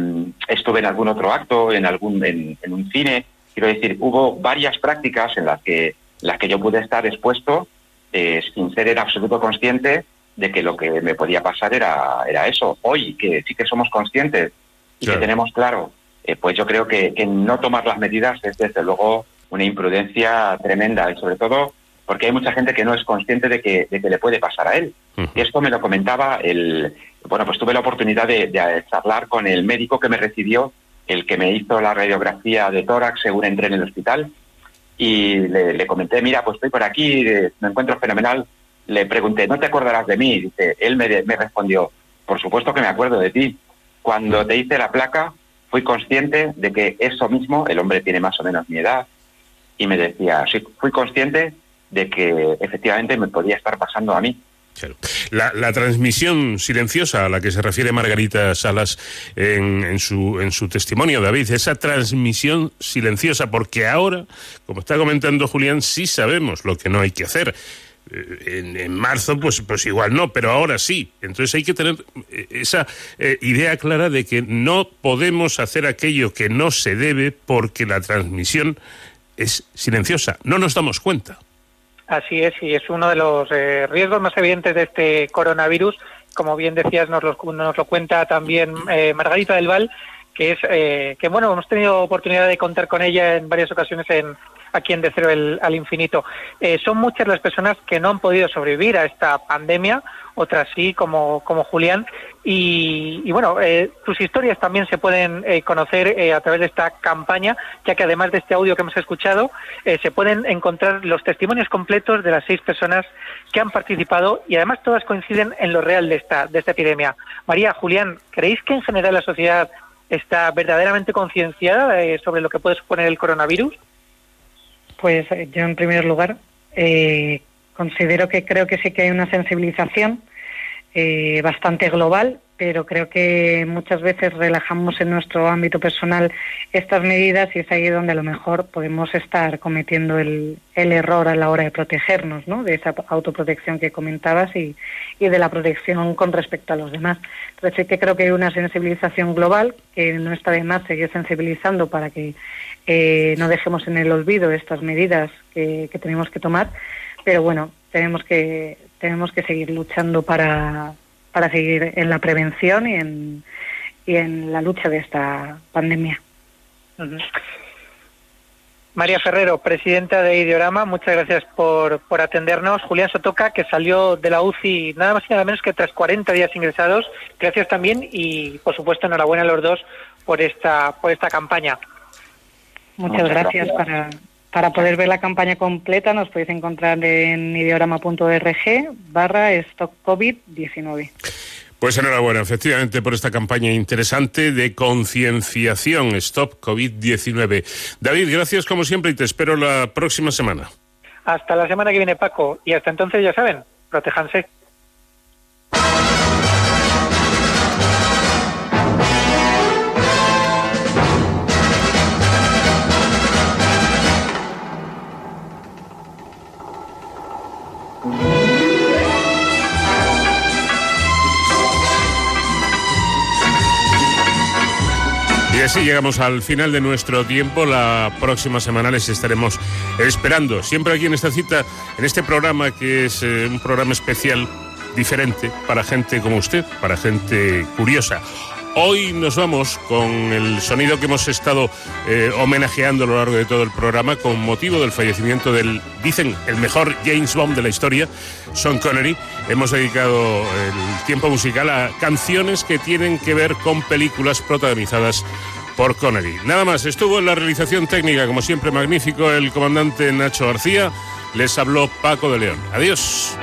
estuve en algún otro acto, en algún en, un cine. Quiero decir, hubo varias prácticas en las que, las que yo pude estar expuesto eh, sin ser en absoluto consciente de que lo que me podía pasar era, era eso. Hoy, que sí que somos conscientes y claro. que tenemos claro, eh, pues yo creo que, que no tomar las medidas es desde luego una imprudencia tremenda y sobre todo porque hay mucha gente que no es consciente de que, de que le puede pasar a él. Esto me lo comentaba el, bueno, pues tuve la oportunidad de, de charlar con el médico que me recibió, el que me hizo la radiografía de tórax según entré en el hospital, y le, le comenté, mira, pues estoy por aquí, eh, me encuentro fenomenal. Le pregunté, ¿no te acordarás de mí? Dice, él me, me respondió, por supuesto que me acuerdo de ti. Cuando te hice la placa, fui consciente de que eso mismo, el hombre tiene más o menos mi edad, y me decía, sí, fui consciente de que efectivamente me podía estar pasando a mí. La, transmisión silenciosa a la que se refiere Margarita Salas en, en, su, en su testimonio, David, esa transmisión silenciosa, porque ahora, como está comentando Julián, sí sabemos lo que no hay que hacer. Eh, En, en, marzo, pues, pues igual no, pero ahora sí. Entonces hay que tener eh, esa eh, idea clara de que no podemos hacer aquello que no se debe porque la transmisión es silenciosa. No nos damos cuenta. Así es, y es uno de los eh, riesgos más evidentes de este coronavirus. Como bien decías, nos lo, nos lo cuenta también eh, Margarita del Val, que es eh, que bueno, hemos tenido oportunidad de contar con ella en varias ocasiones en aquí en De Cero el, al Infinito. Eh, son muchas las personas que no han podido sobrevivir a esta pandemia, otras sí, como, como Julián. Y, y bueno, eh, sus historias también se pueden eh, conocer eh, a través de esta campaña, ya que además de este audio que hemos escuchado, se pueden encontrar los testimonios completos de las seis personas que han participado y además todas coinciden en lo real de esta, de esta epidemia. María, Julián, ¿creéis que en general la sociedad está verdaderamente concienciada sobre lo que puede suponer el coronavirus? Pues yo en primer lugar eh, considero que creo que sí que hay una sensibilización eh, bastante global, pero creo que muchas veces relajamos en nuestro ámbito personal estas medidas y es ahí donde a lo mejor podemos estar cometiendo el, el error a la hora de protegernos, ¿no? de esa autoprotección que comentabas y, y de la protección con respecto a los demás. Entonces sí que creo que hay una sensibilización global que no está de más seguir sensibilizando para que eh, no dejemos en el olvido estas medidas que, que tenemos que tomar, pero bueno, tenemos que tenemos que seguir luchando para, para seguir en la prevención y en, y en la lucha de esta pandemia. María Ferrero, presidenta de Ideorama, muchas gracias por, por atendernos. Julián Sotoca, que salió de la UCI nada más y nada menos que tras 40 días ingresados. Gracias también y, por supuesto, enhorabuena a los dos por esta, por esta campaña. Muchas, Muchas gracias. gracias. Para, para poder ver la campaña completa nos podéis encontrar en ideorama.org barra Stop COVID-19. Pues enhorabuena, efectivamente, por esta campaña interesante de concienciación Stop COVID-19. David, gracias como siempre y te espero la próxima semana. Hasta la semana que viene, Paco. Y hasta entonces, ya saben, protéjanse. Y así llegamos al final de nuestro tiempo. La próxima semana les estaremos esperando. Siempre aquí en esta cita, en este programa que es eh, un programa especial, diferente, para gente como usted, para gente curiosa. Hoy nos vamos con el sonido que hemos estado eh, homenajeando a lo largo de todo el programa con motivo del fallecimiento del, dicen, el mejor James Bond de la historia, Sean Connery. Hemos dedicado el tiempo musical a canciones que tienen que ver con películas protagonizadas por Connery. Nada más, estuvo en la realización técnica, como siempre, magnífico, el comandante Nacho García. Les habló Paco de León. Adiós.